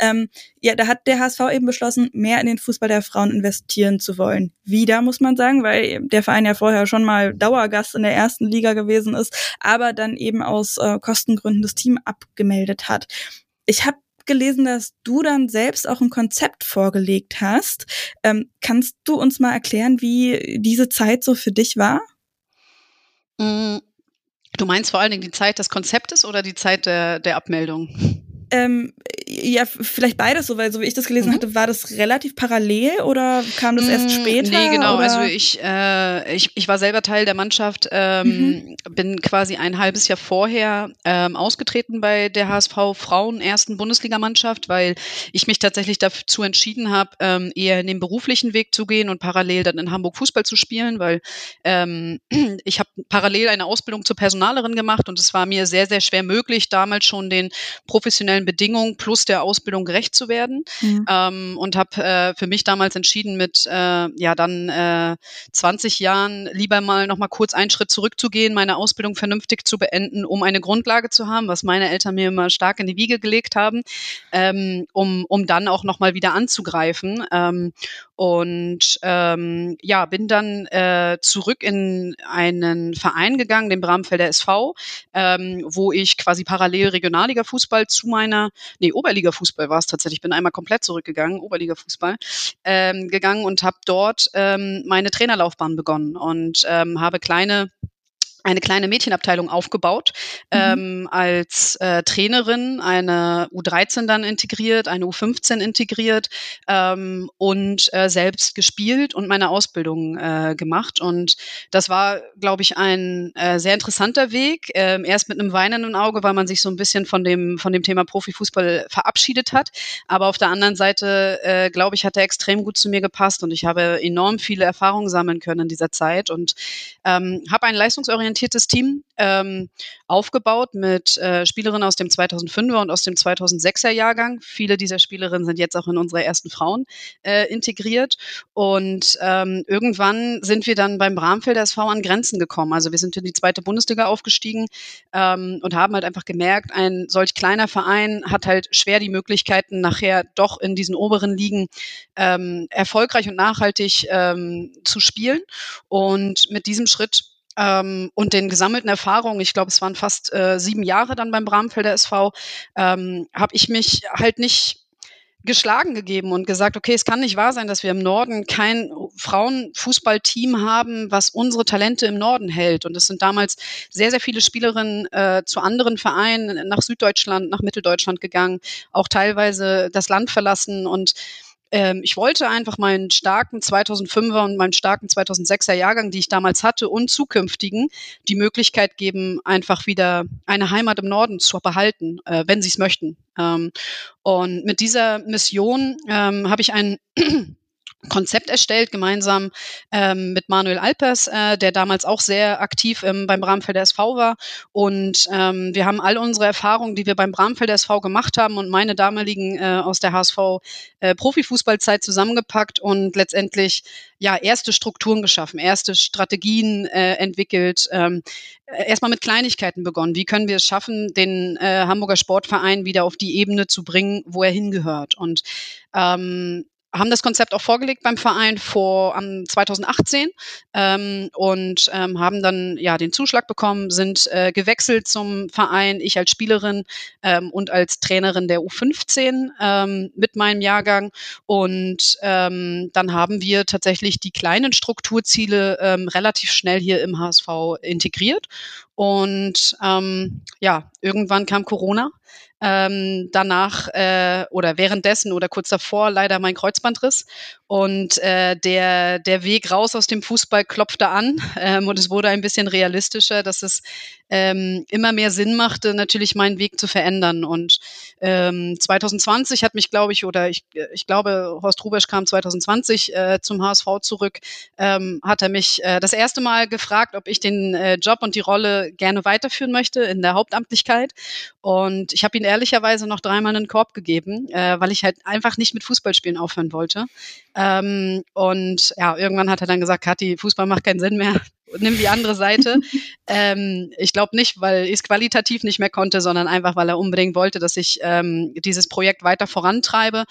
[SPEAKER 3] Ähm, ja, da hat der HSV eben beschlossen, mehr in den Fußball der Frauen investieren zu wollen. Wieder, muss man sagen, weil der Verein ja vorher schon mal Dauergast in der ersten Liga gewesen ist, aber dann eben aus äh, Kostengründen das Team abgemeldet hat. Ich habe gelesen, dass du dann selbst auch ein Konzept vorgelegt hast. Ähm, kannst du uns mal erklären, wie diese Zeit so für dich war?
[SPEAKER 1] Mm, du meinst vor allen Dingen die Zeit des Konzeptes oder die Zeit der, der Abmeldung?
[SPEAKER 3] Ähm, ja, vielleicht beides so, weil so wie ich das gelesen mhm. hatte, war das relativ parallel oder kam das erst mm, später?
[SPEAKER 1] Nee, genau.
[SPEAKER 3] Oder?
[SPEAKER 1] Also ich, äh, ich, ich war selber Teil der Mannschaft, ähm, mhm. bin quasi ein halbes Jahr vorher ähm, ausgetreten bei der HSV Frauen ersten Bundesligamannschaft, weil ich mich tatsächlich dazu entschieden habe, ähm, eher in den beruflichen Weg zu gehen und parallel dann in Hamburg Fußball zu spielen, weil ähm, *clears throat* ich habe parallel eine Ausbildung zur Personalerin gemacht und es war mir sehr, sehr schwer möglich, damals schon den professionellen Bedingungen plus der Ausbildung gerecht zu werden. Mhm. Ähm, und habe äh, für mich damals entschieden, mit äh, ja dann äh, 20 Jahren lieber mal noch mal kurz einen Schritt zurückzugehen, meine Ausbildung vernünftig zu beenden, um eine Grundlage zu haben, was meine Eltern mir immer stark in die Wiege gelegt haben, ähm, um, um dann auch noch mal wieder anzugreifen. Ähm, und ähm, ja, bin dann äh, zurück in einen Verein gegangen, den Bramfelder SV, ähm, wo ich quasi parallel Regionalliga-Fußball zu meiner, nee, Oberliga-Fußball war es tatsächlich, bin einmal komplett zurückgegangen, Oberliga-Fußball, ähm, gegangen und habe dort ähm, meine Trainerlaufbahn begonnen und ähm, habe kleine eine kleine Mädchenabteilung aufgebaut, mhm. ähm, als äh, Trainerin eine U13 dann integriert, eine U15 integriert ähm, und äh, selbst gespielt und meine Ausbildung äh, gemacht. Und das war, glaube ich, ein äh, sehr interessanter Weg. Ähm, erst mit einem weinenden Auge, weil man sich so ein bisschen von dem, von dem Thema Profifußball verabschiedet hat. Aber auf der anderen Seite, äh, glaube ich, hat er extrem gut zu mir gepasst und ich habe enorm viele Erfahrungen sammeln können in dieser Zeit und ähm, habe ein leistungsorientiertes talentiertes Team ähm, aufgebaut mit äh, Spielerinnen aus dem 2005er und aus dem 2006er Jahrgang. Viele dieser Spielerinnen sind jetzt auch in unsere ersten Frauen äh, integriert. Und ähm, irgendwann sind wir dann beim Bramfelder SV an Grenzen gekommen. Also wir sind in die zweite Bundesliga aufgestiegen ähm, und haben halt einfach gemerkt, ein solch kleiner Verein hat halt schwer die Möglichkeiten, nachher doch in diesen oberen Ligen ähm, erfolgreich und nachhaltig ähm, zu spielen. Und mit diesem Schritt ähm, und den gesammelten Erfahrungen, ich glaube, es waren fast äh, sieben Jahre dann beim Bramfelder SV, ähm, habe ich mich halt nicht geschlagen gegeben und gesagt, okay, es kann nicht wahr sein, dass wir im Norden kein Frauenfußballteam haben, was unsere Talente im Norden hält. Und es sind damals sehr, sehr viele Spielerinnen äh, zu anderen Vereinen nach Süddeutschland, nach Mitteldeutschland gegangen, auch teilweise das Land verlassen und ähm, ich wollte einfach meinen starken 2005er und meinen starken 2006er Jahrgang, die ich damals hatte, und zukünftigen die Möglichkeit geben, einfach wieder eine Heimat im Norden zu behalten, äh, wenn sie es möchten. Ähm, und mit dieser Mission ähm, habe ich einen Konzept erstellt, gemeinsam ähm, mit Manuel Alpers, äh, der damals auch sehr aktiv ähm, beim Bramfelder SV war. Und ähm, wir haben all unsere Erfahrungen, die wir beim Bramfelder SV gemacht haben und meine damaligen äh, aus der HSV äh, Profifußballzeit zusammengepackt und letztendlich ja erste Strukturen geschaffen, erste Strategien äh, entwickelt, ähm, erstmal mit Kleinigkeiten begonnen. Wie können wir es schaffen, den äh, Hamburger Sportverein wieder auf die Ebene zu bringen, wo er hingehört? Und ähm, haben das Konzept auch vorgelegt beim Verein vor um, 2018 ähm, und ähm, haben dann ja den Zuschlag bekommen, sind äh, gewechselt zum Verein, ich als Spielerin ähm, und als Trainerin der U15 ähm, mit meinem Jahrgang. Und ähm, dann haben wir tatsächlich die kleinen Strukturziele ähm, relativ schnell hier im HSV integriert. Und ähm, ja, irgendwann kam Corona ähm, danach äh, oder währenddessen oder kurz davor leider mein Kreuzbandriss und äh, der, der Weg raus aus dem Fußball klopfte an ähm, und es wurde ein bisschen realistischer, dass es ähm, immer mehr Sinn machte, natürlich meinen Weg zu verändern. Und ähm, 2020 hat mich, glaube ich, oder ich, ich glaube, Horst Rubesch kam 2020 äh, zum HSV zurück, ähm, hat er mich äh, das erste Mal gefragt, ob ich den äh, Job und die Rolle gerne weiterführen möchte in der Hauptamtlichkeit. Und ich habe ihn ehrlicherweise noch dreimal einen Korb gegeben, äh, weil ich halt einfach nicht mit Fußballspielen aufhören wollte. Ähm, und ja, irgendwann hat er dann gesagt, Kathi, Fußball macht keinen Sinn mehr, nimm die andere Seite. *laughs* ähm, ich glaube nicht, weil ich es qualitativ nicht mehr konnte, sondern einfach, weil er unbedingt wollte, dass ich ähm, dieses Projekt weiter vorantreibe.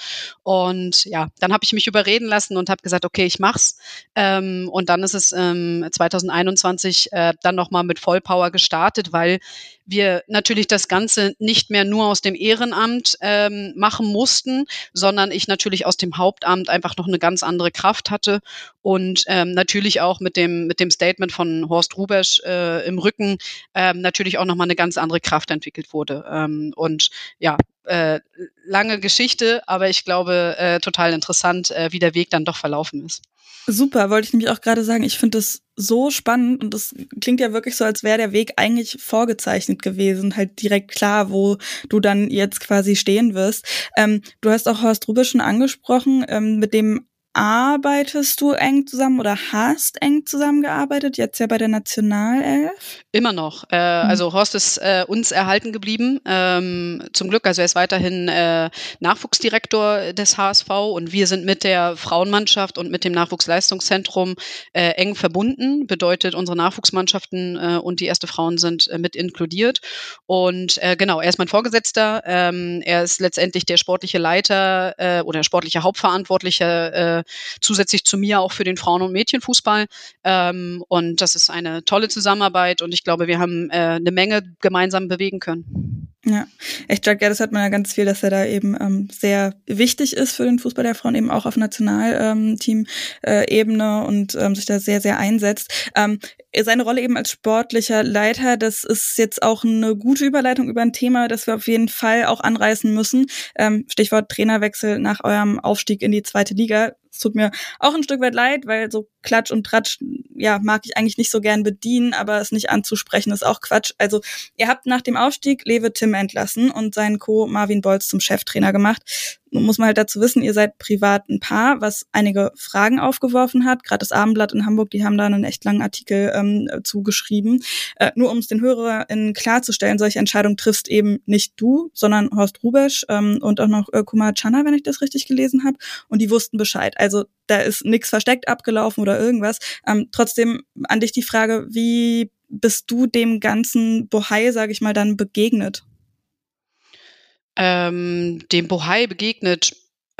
[SPEAKER 1] Und ja, dann habe ich mich überreden lassen und habe gesagt, okay, ich mach's. Ähm, und dann ist es ähm, 2021 äh, dann nochmal mit Vollpower gestartet, weil wir natürlich das Ganze nicht mehr nur aus dem Ehrenamt ähm, machen mussten, sondern ich natürlich aus dem Hauptamt einfach noch eine ganz andere Kraft hatte und ähm, natürlich auch mit dem mit dem Statement von Horst Rubesch äh, im Rücken ähm, natürlich auch noch mal eine ganz andere Kraft entwickelt wurde ähm, und ja äh, lange Geschichte, aber ich glaube, äh, total interessant, äh, wie der Weg dann doch verlaufen ist.
[SPEAKER 3] Super, wollte ich nämlich auch gerade sagen. Ich finde das so spannend und das klingt ja wirklich so, als wäre der Weg eigentlich vorgezeichnet gewesen, halt direkt klar, wo du dann jetzt quasi stehen wirst. Ähm, du hast auch Horst Rubisch schon angesprochen, ähm, mit dem arbeitest du eng zusammen oder hast eng zusammengearbeitet, jetzt ja bei der Nationalelf?
[SPEAKER 1] Immer noch. Äh, mhm. Also Horst ist äh, uns erhalten geblieben, ähm, zum Glück. Also er ist weiterhin äh, Nachwuchsdirektor des HSV und wir sind mit der Frauenmannschaft und mit dem Nachwuchsleistungszentrum äh, eng verbunden. Bedeutet, unsere Nachwuchsmannschaften äh, und die erste Frauen sind äh, mit inkludiert. Und genau, er ist mein Vorgesetzter. Ähm, er ist letztendlich der sportliche Leiter oder sportliche Hauptverantwortliche zusätzlich zu mir auch für den Frauen- und Mädchenfußball. Ähm, und das ist eine tolle Zusammenarbeit und ich glaube, wir haben äh, eine Menge gemeinsam bewegen können.
[SPEAKER 3] Ja, echt, Jack das hat man ja ganz viel, dass er da eben ähm, sehr wichtig ist für den Fußball der Frauen, eben auch auf Nationalteam-Ebene ähm, äh, und ähm, sich da sehr, sehr einsetzt. Ähm, seine Rolle eben als sportlicher Leiter, das ist jetzt auch eine gute Überleitung über ein Thema, das wir auf jeden Fall auch anreißen müssen. Ähm, Stichwort Trainerwechsel nach eurem Aufstieg in die zweite Liga. Es tut mir auch ein Stück weit leid, weil so Klatsch und Tratsch, ja, mag ich eigentlich nicht so gern bedienen, aber es nicht anzusprechen ist auch Quatsch. Also, ihr habt nach dem Aufstieg Lewe Tim entlassen und seinen Co. Marvin Bolz zum Cheftrainer gemacht muss man halt dazu wissen, ihr seid privat ein Paar, was einige Fragen aufgeworfen hat. Gerade das Abendblatt in Hamburg, die haben da einen echt langen Artikel ähm, zugeschrieben. Äh, nur um es den HörerInnen klarzustellen, solche Entscheidungen triffst eben nicht du, sondern Horst Rubesch ähm, und auch noch äh, Kumar Channa, wenn ich das richtig gelesen habe. Und die wussten Bescheid. Also da ist nichts versteckt abgelaufen oder irgendwas. Ähm, trotzdem an dich die Frage, wie bist du dem ganzen Bohai, sage ich mal, dann begegnet?
[SPEAKER 1] Ähm, dem Bohai begegnet,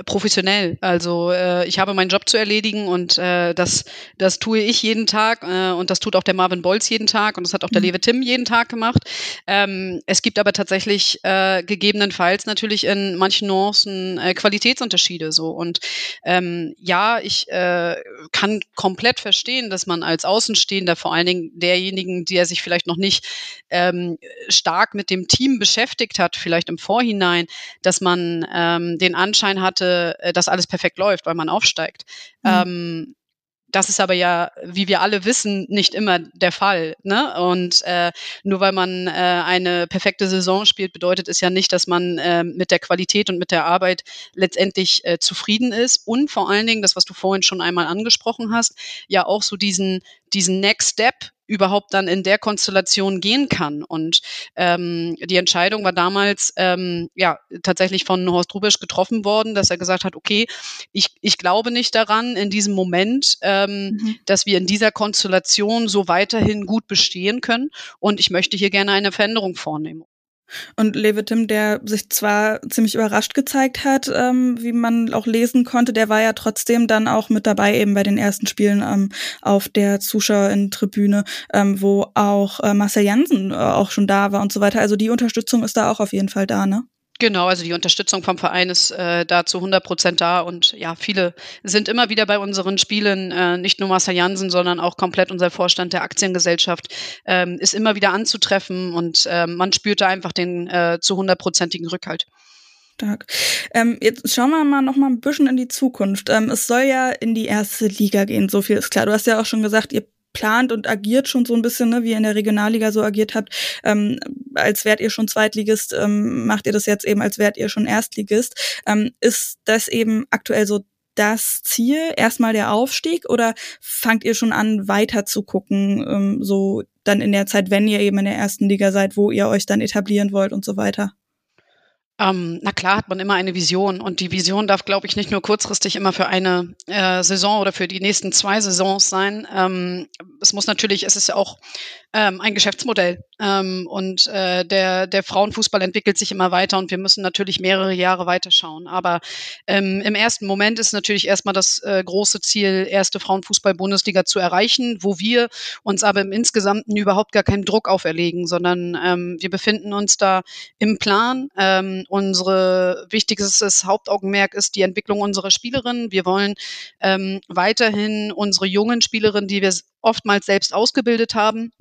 [SPEAKER 1] professionell. Also äh, ich habe meinen Job zu erledigen und äh, das, das tue ich jeden Tag äh, und das tut auch der Marvin Bolz jeden Tag und das hat auch der mhm. Lewe Tim jeden Tag gemacht. Ähm, es gibt aber tatsächlich äh, gegebenenfalls natürlich in manchen Nuancen äh, Qualitätsunterschiede so und ähm, ja, ich äh, kann komplett verstehen, dass man als Außenstehender, vor allen Dingen derjenigen, der sich vielleicht noch nicht ähm, stark mit dem Team beschäftigt hat, vielleicht im Vorhinein, dass man ähm, den Anschein hatte, äh, dass alles perfekt läuft, weil man aufsteigt. Mhm. Ähm, das ist aber ja, wie wir alle wissen, nicht immer der Fall. Ne? Und äh, nur weil man äh, eine perfekte Saison spielt, bedeutet es ja nicht, dass man äh, mit der Qualität und mit der Arbeit letztendlich äh, zufrieden ist. Und vor allen Dingen, das, was du vorhin schon einmal angesprochen hast, ja auch so diesen, diesen Next Step überhaupt dann in der Konstellation gehen kann. Und ähm, die Entscheidung war damals ähm, ja tatsächlich von Horst Rubisch getroffen worden, dass er gesagt hat, okay, ich, ich glaube nicht daran in diesem Moment, ähm, mhm. dass wir in dieser Konstellation so weiterhin gut bestehen können. Und ich möchte hier gerne eine Veränderung vornehmen.
[SPEAKER 3] Und Levitim, der sich zwar ziemlich überrascht gezeigt hat, ähm, wie man auch lesen konnte, der war ja trotzdem dann auch mit dabei eben bei den ersten Spielen ähm, auf der Zuschauerinnen-Tribüne, ähm, wo auch äh, Marcel Jansen äh, auch schon da war und so weiter. Also die Unterstützung ist da auch auf jeden Fall da, ne?
[SPEAKER 1] Genau, also die Unterstützung vom Verein ist äh, da zu 100 Prozent da und ja, viele sind immer wieder bei unseren Spielen, äh, nicht nur Marcel Jansen, sondern auch komplett unser Vorstand der Aktiengesellschaft ähm, ist immer wieder anzutreffen und äh, man spürt da einfach den äh, zu hundertprozentigen Rückhalt.
[SPEAKER 3] Ähm, jetzt schauen wir mal noch mal ein bisschen in die Zukunft. Ähm, es soll ja in die erste Liga gehen, so viel ist klar. Du hast ja auch schon gesagt, ihr plant und agiert schon so ein bisschen, ne, wie ihr in der Regionalliga so agiert habt, ähm, als wärt ihr schon Zweitligist, ähm, macht ihr das jetzt eben, als wärt ihr schon Erstligist. Ähm, ist das eben aktuell so das Ziel, erstmal der Aufstieg, oder fangt ihr schon an, weiter zu gucken, ähm, so dann in der Zeit, wenn ihr eben in der ersten Liga seid, wo ihr euch dann etablieren wollt und so weiter?
[SPEAKER 1] Ähm, na klar hat man immer eine Vision und die Vision darf, glaube ich, nicht nur kurzfristig immer für eine äh, Saison oder für die nächsten zwei Saisons sein. Ähm, es muss natürlich, es ist ja auch ähm, ein Geschäftsmodell. Ähm, und äh, der, der Frauenfußball entwickelt sich immer weiter und wir müssen natürlich mehrere Jahre weiterschauen. Aber ähm, im ersten Moment ist natürlich erstmal das äh, große Ziel, erste Frauenfußball-Bundesliga zu erreichen, wo wir uns aber im Insgesamten überhaupt gar keinen Druck auferlegen, sondern ähm, wir befinden uns da im Plan. Ähm, unsere wichtigstes Hauptaugenmerk ist die Entwicklung unserer Spielerinnen. Wir wollen ähm, weiterhin unsere jungen Spielerinnen, die wir oftmals selbst ausgebildet haben,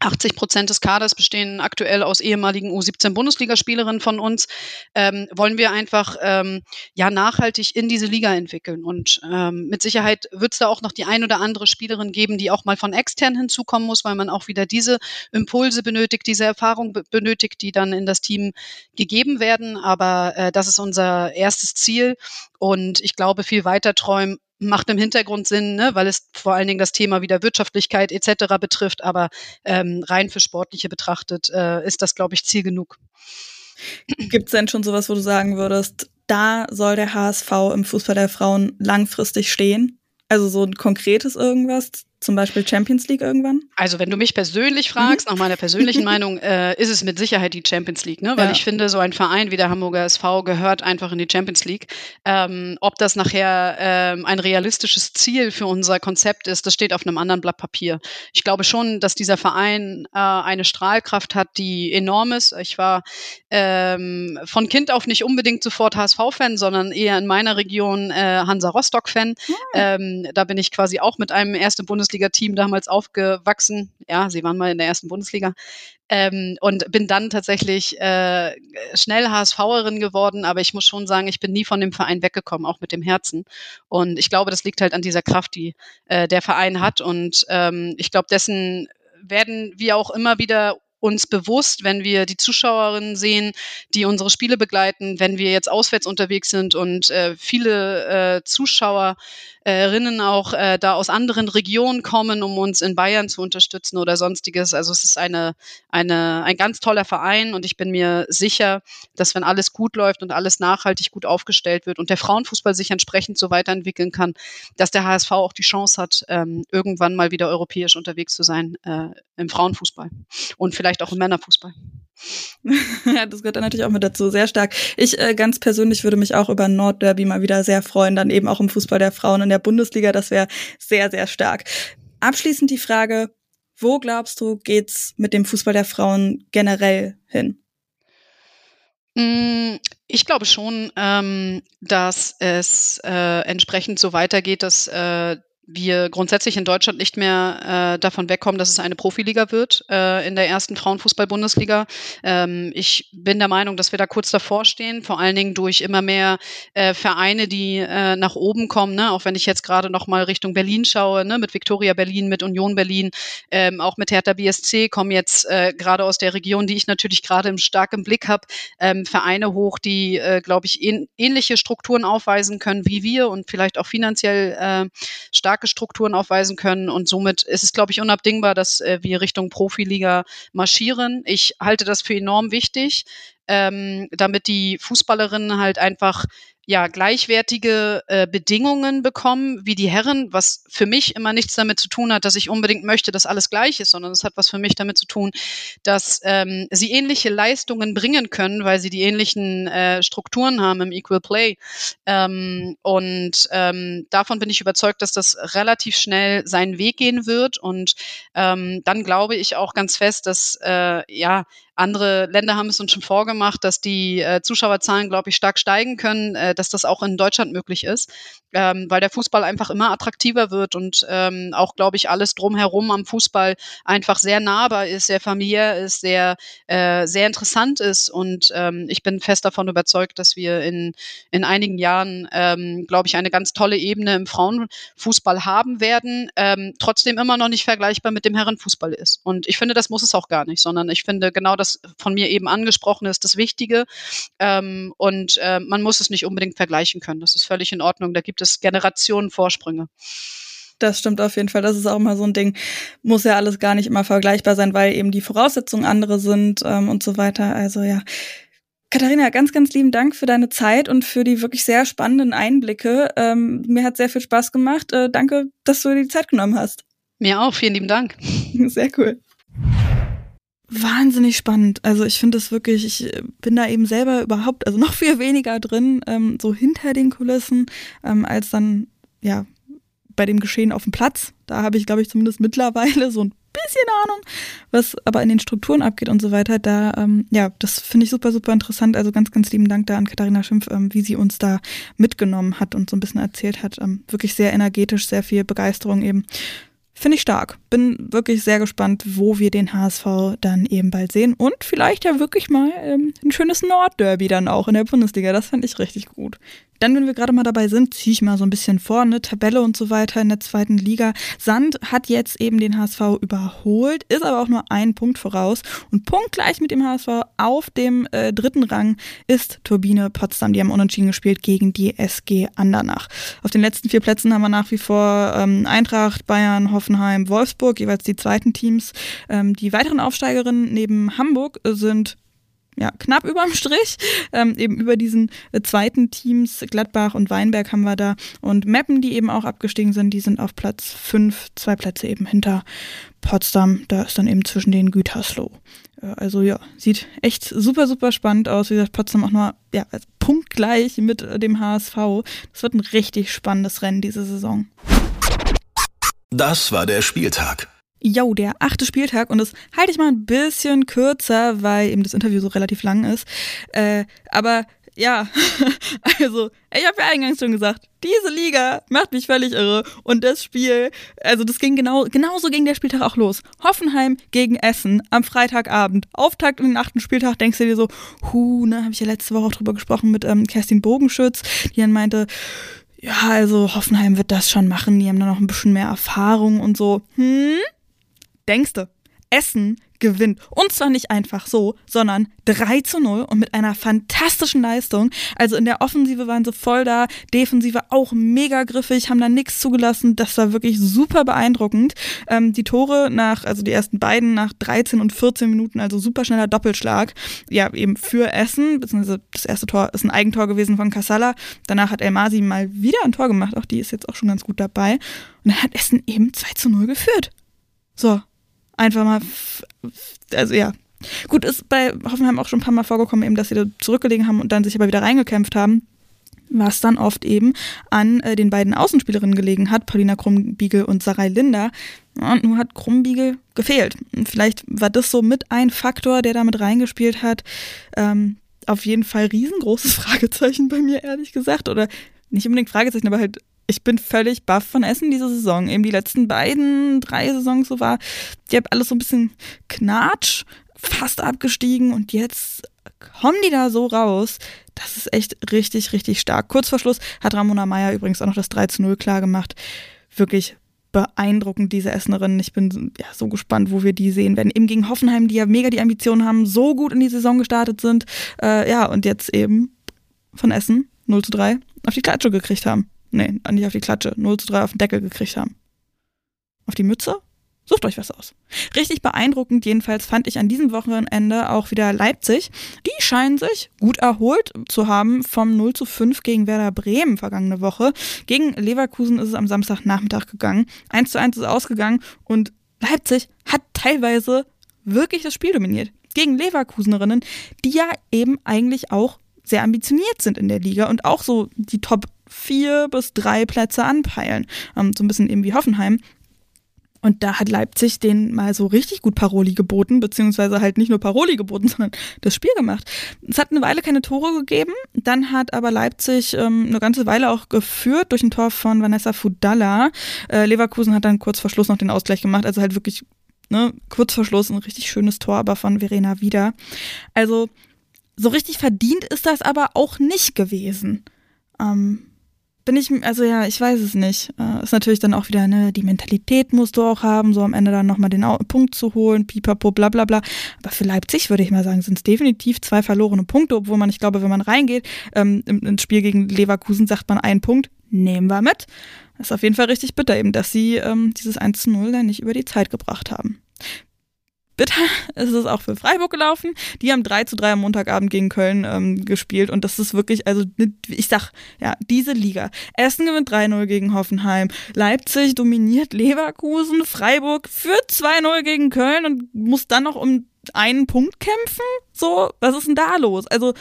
[SPEAKER 1] 80 Prozent des Kaders bestehen aktuell aus ehemaligen U17-Bundesligaspielerinnen von uns. Ähm, wollen wir einfach ähm, ja nachhaltig in diese Liga entwickeln. Und ähm, mit Sicherheit wird es da auch noch die ein oder andere Spielerin geben, die auch mal von extern hinzukommen muss, weil man auch wieder diese Impulse benötigt, diese Erfahrung benötigt, die dann in das Team gegeben werden. Aber äh, das ist unser erstes Ziel. Und ich glaube, viel weiter träumen macht im Hintergrund Sinn, ne, weil es vor allen Dingen das Thema wieder Wirtschaftlichkeit etc. betrifft, aber ähm, rein für Sportliche betrachtet äh, ist das, glaube ich, Ziel genug.
[SPEAKER 3] Gibt es denn schon sowas, wo du sagen würdest, da soll der HSV im Fußball der Frauen langfristig stehen? Also so ein konkretes irgendwas, zum Beispiel Champions League irgendwann?
[SPEAKER 1] Also wenn du mich persönlich fragst, mhm. nach meiner persönlichen *laughs* Meinung, äh, ist es mit Sicherheit die Champions League, ne? Weil ja. ich finde, so ein Verein wie der Hamburger SV gehört einfach in die Champions League. Ähm, ob das nachher ähm, ein realistisches Ziel für unser Konzept ist, das steht auf einem anderen Blatt Papier. Ich glaube schon, dass dieser Verein äh, eine Strahlkraft hat, die enorm ist. Ich war ähm, von Kind auf nicht unbedingt sofort HSV-Fan, sondern eher in meiner Region äh, Hansa Rostock-Fan. Mhm. da bin ich quasi auch mit einem ersten Bundes Bundesliga-Team damals aufgewachsen. Ja, sie waren mal in der ersten Bundesliga. Ähm, und bin dann tatsächlich äh, schnell HSVerin geworden, aber ich muss schon sagen, ich bin nie von dem Verein weggekommen, auch mit dem Herzen. Und ich glaube, das liegt halt an dieser Kraft, die äh, der Verein hat. Und ähm, ich glaube, dessen werden wir auch immer wieder uns bewusst, wenn wir die Zuschauerinnen sehen, die unsere Spiele begleiten, wenn wir jetzt auswärts unterwegs sind und äh, viele äh, Zuschauer Rinnen auch äh, da aus anderen Regionen kommen, um uns in Bayern zu unterstützen oder sonstiges. Also es ist eine, eine, ein ganz toller Verein und ich bin mir sicher, dass wenn alles gut läuft und alles nachhaltig gut aufgestellt wird und der Frauenfußball sich entsprechend so weiterentwickeln kann, dass der HSV auch die Chance hat, ähm, irgendwann mal wieder europäisch unterwegs zu sein äh, im Frauenfußball und vielleicht auch im Männerfußball. *laughs*
[SPEAKER 3] ja, das gehört dann natürlich auch mit dazu, sehr stark. Ich äh, ganz persönlich würde mich auch über Nordderby mal wieder sehr freuen, dann eben auch im Fußball der Frauen in der Bundesliga, das wäre sehr, sehr stark. Abschließend die Frage, wo glaubst du, geht's mit dem Fußball der Frauen generell hin?
[SPEAKER 1] Mm, ich glaube schon, ähm, dass es äh, entsprechend so weitergeht, dass äh, wir grundsätzlich in Deutschland nicht mehr äh, davon wegkommen, dass es eine Profiliga wird äh, in der ersten Frauenfußball-Bundesliga. Ähm, ich bin der Meinung, dass wir da kurz davor stehen, vor allen Dingen durch immer mehr äh, Vereine, die äh, nach oben kommen. Ne? Auch wenn ich jetzt gerade noch mal Richtung Berlin schaue, ne? mit Viktoria Berlin, mit Union Berlin, ähm, auch mit Hertha BSC kommen jetzt äh, gerade aus der Region, die ich natürlich gerade im stark im Blick habe, ähm, Vereine hoch, die, äh, glaube ich, ähnliche Strukturen aufweisen können wie wir und vielleicht auch finanziell äh, stark starke Strukturen aufweisen können. Und somit ist es, glaube ich, unabdingbar, dass äh, wir Richtung Profiliga marschieren. Ich halte das für enorm wichtig, ähm, damit die Fußballerinnen halt einfach ja gleichwertige äh, Bedingungen bekommen wie die Herren, was für mich immer nichts damit zu tun hat, dass ich unbedingt möchte, dass alles gleich ist, sondern es hat was für mich damit zu tun, dass ähm, sie ähnliche Leistungen bringen können, weil sie die ähnlichen äh, Strukturen haben im Equal Play. Ähm, und ähm, davon bin ich überzeugt, dass das relativ schnell seinen Weg gehen wird. Und ähm, dann glaube ich auch ganz fest, dass äh, ja andere Länder haben es uns schon vorgemacht, dass die äh, Zuschauerzahlen, glaube ich, stark steigen können, äh, dass das auch in Deutschland möglich ist, ähm, weil der Fußball einfach immer attraktiver wird und ähm, auch, glaube ich, alles drumherum am Fußball einfach sehr nahbar ist, sehr familiär ist, sehr, äh, sehr interessant ist. Und ähm, ich bin fest davon überzeugt, dass wir in, in einigen Jahren, ähm, glaube ich, eine ganz tolle Ebene im Frauenfußball haben werden, ähm, trotzdem immer noch nicht vergleichbar mit dem Herrenfußball ist. Und ich finde, das muss es auch gar nicht, sondern ich finde genau das von mir eben angesprochen ist, das Wichtige. Ähm, und äh, man muss es nicht unbedingt vergleichen können. Das ist völlig in Ordnung. Da gibt es Generationen Vorsprünge.
[SPEAKER 3] Das stimmt auf jeden Fall. Das ist auch mal so ein Ding. Muss ja alles gar nicht immer vergleichbar sein, weil eben die Voraussetzungen andere sind ähm, und so weiter. Also ja. Katharina, ganz, ganz lieben Dank für deine Zeit und für die wirklich sehr spannenden Einblicke. Ähm, mir hat sehr viel Spaß gemacht. Äh, danke, dass du dir die Zeit genommen hast.
[SPEAKER 1] Mir auch. Vielen lieben Dank. *laughs*
[SPEAKER 3] Sehr cool wahnsinnig spannend. Also ich finde es wirklich, ich äh, bin da eben selber überhaupt, also *laughs* noch viel weniger drin, ähm, so hinter den Kulissen, ähm, als dann, ja, bei dem Geschehen auf dem Platz. Da habe ich, glaube ich, zumindest mittlerweile so ein bisschen Ahnung, was aber in den Strukturen abgeht und so weiter. Da, ähm, ja, das finde ich super, super interessant. Also ganz, ganz lieben Dank da an Katharina Schimpf, ähm, wie sie uns da mitgenommen hat und so ein bisschen erzählt hat. Ähm, wirklich sehr energetisch, sehr viel Begeisterung eben. Finde ich stark. Bin wirklich sehr gespannt, wo wir den HSV dann eben bald sehen. Und vielleicht ja wirklich mal ähm, ein schönes Nordderby dann auch in der Bundesliga. Das fand ich richtig gut. Dann, wenn wir gerade mal dabei sind, ziehe ich mal so ein bisschen vorne, Tabelle und so weiter in der zweiten Liga. Sand hat jetzt eben den HSV überholt, ist aber auch nur einen Punkt voraus. Und punktgleich mit dem HSV auf dem äh, dritten Rang ist Turbine Potsdam. Die haben unentschieden gespielt gegen die SG Andernach. Auf den letzten vier Plätzen haben wir nach wie vor ähm, Eintracht, Bayern, Hoffenheim, Wolfsburg, jeweils die zweiten Teams. Ähm, die weiteren Aufsteigerinnen neben Hamburg sind ja, knapp überm Strich. Ähm, eben über diesen äh, zweiten Teams, Gladbach und Weinberg haben wir da. Und Meppen, die eben auch abgestiegen sind, die sind auf Platz 5, zwei Plätze eben hinter Potsdam. Da ist dann eben zwischen den Gütersloh. Äh, also ja, sieht echt super, super spannend aus. Wie gesagt, Potsdam auch nur ja, punktgleich mit äh, dem HSV. Das wird ein richtig spannendes Rennen diese Saison.
[SPEAKER 2] Das war der Spieltag.
[SPEAKER 3] Jo, der achte Spieltag und das halte ich mal ein bisschen kürzer, weil eben das Interview so relativ lang ist. Äh, aber ja, *laughs* also ich habe ja eingangs schon gesagt, diese Liga macht mich völlig irre und das Spiel, also das ging genau, genauso ging der Spieltag auch los. Hoffenheim gegen Essen am Freitagabend, Auftakt in den achten Spieltag, denkst du dir so, hu, ne, habe ich ja letzte Woche auch drüber gesprochen mit ähm, Kerstin Bogenschütz, die dann meinte, ja, also Hoffenheim wird das schon machen, die haben da noch ein bisschen mehr Erfahrung und so. Hm? Denkste, Essen gewinnt. Und zwar nicht einfach so, sondern 3 zu 0 und mit einer fantastischen Leistung. Also in der Offensive waren sie voll da, Defensive auch mega griffig, haben da nichts zugelassen. Das war wirklich super beeindruckend. Ähm, die Tore nach, also die ersten beiden nach 13 und 14 Minuten, also super schneller Doppelschlag. Ja, eben für Essen, beziehungsweise das erste Tor ist ein Eigentor gewesen von Kassala. Danach hat El Masi mal wieder ein Tor gemacht, auch die ist jetzt auch schon ganz gut dabei. Und dann hat Essen eben 2 zu 0 geführt. So, einfach mal, also ja. Gut, ist bei Hoffenheim auch schon ein paar Mal vorgekommen, eben, dass sie da zurückgelegen haben und dann sich aber wieder reingekämpft haben was dann oft eben an äh, den beiden Außenspielerinnen gelegen hat, Paulina Krumbiegel und Sarai Linder. Und nur hat Krumbiegel gefehlt. Und vielleicht war das so mit ein Faktor, der damit reingespielt hat. Ähm, auf jeden Fall riesengroßes *laughs* Fragezeichen bei mir, ehrlich gesagt. Oder nicht unbedingt Fragezeichen, aber halt ich bin völlig baff von Essen diese Saison. Eben die letzten beiden, drei Saisons so war, die haben alles so ein bisschen knatsch, fast abgestiegen und jetzt kommen die da so raus. Das ist echt richtig, richtig stark. Kurz vor Schluss hat Ramona Meyer übrigens auch noch das 3 zu 0 klar gemacht. Wirklich beeindruckend, diese Essenerinnen. Ich bin ja, so gespannt, wo wir die sehen werden. Eben gegen Hoffenheim, die ja mega die Ambitionen haben, so gut in die Saison gestartet sind. Äh, ja, und jetzt eben von Essen 0 zu 3 auf die Klatsche gekriegt haben. Nee, nicht auf die Klatsche. 0 zu 3 auf den Deckel gekriegt haben. Auf die Mütze? Sucht euch was aus. Richtig beeindruckend jedenfalls fand ich an diesem Wochenende auch wieder Leipzig. Die scheinen sich gut erholt zu haben vom 0 zu 5 gegen Werder Bremen vergangene Woche. Gegen Leverkusen ist es am Samstagnachmittag gegangen. 1 zu 1 ist ausgegangen und Leipzig hat teilweise wirklich das Spiel dominiert. Gegen Leverkusenerinnen, die ja eben eigentlich auch sehr ambitioniert sind in der Liga und auch so die Top vier bis drei Plätze anpeilen. Ähm, so ein bisschen eben wie Hoffenheim. Und da hat Leipzig den mal so richtig gut Paroli geboten, beziehungsweise halt nicht nur Paroli geboten, *laughs* sondern das Spiel gemacht. Es hat eine Weile keine Tore gegeben, dann hat aber Leipzig ähm, eine ganze Weile auch geführt durch ein Tor von Vanessa Fudalla. Äh, Leverkusen hat dann kurz vor Schluss noch den Ausgleich gemacht, also halt wirklich ne, kurz vor Schluss ein richtig schönes Tor, aber von Verena wieder. Also so richtig verdient ist das aber auch nicht gewesen. Ähm, bin ich, also ja, ich weiß es nicht. Äh, ist natürlich dann auch wieder, ne, die Mentalität musst du auch haben, so am Ende dann nochmal den Punkt zu holen, pipapo, bla bla bla. Aber für Leipzig würde ich mal sagen, sind es definitiv zwei verlorene Punkte, obwohl man, ich glaube, wenn man reingeht, ähm, ins Spiel gegen Leverkusen sagt man einen Punkt, nehmen wir mit. Das ist auf jeden Fall richtig bitter eben, dass sie ähm, dieses 1 zu 0 dann nicht über die Zeit gebracht haben bitter *laughs* ist es auch für Freiburg gelaufen. Die haben 3 zu 3 am Montagabend gegen Köln ähm, gespielt und das ist wirklich, also ich sag, ja, diese Liga. Essen gewinnt 3-0 gegen Hoffenheim, Leipzig dominiert Leverkusen, Freiburg führt 2-0 gegen Köln und muss dann noch um einen Punkt kämpfen? So, was ist denn da los? Also,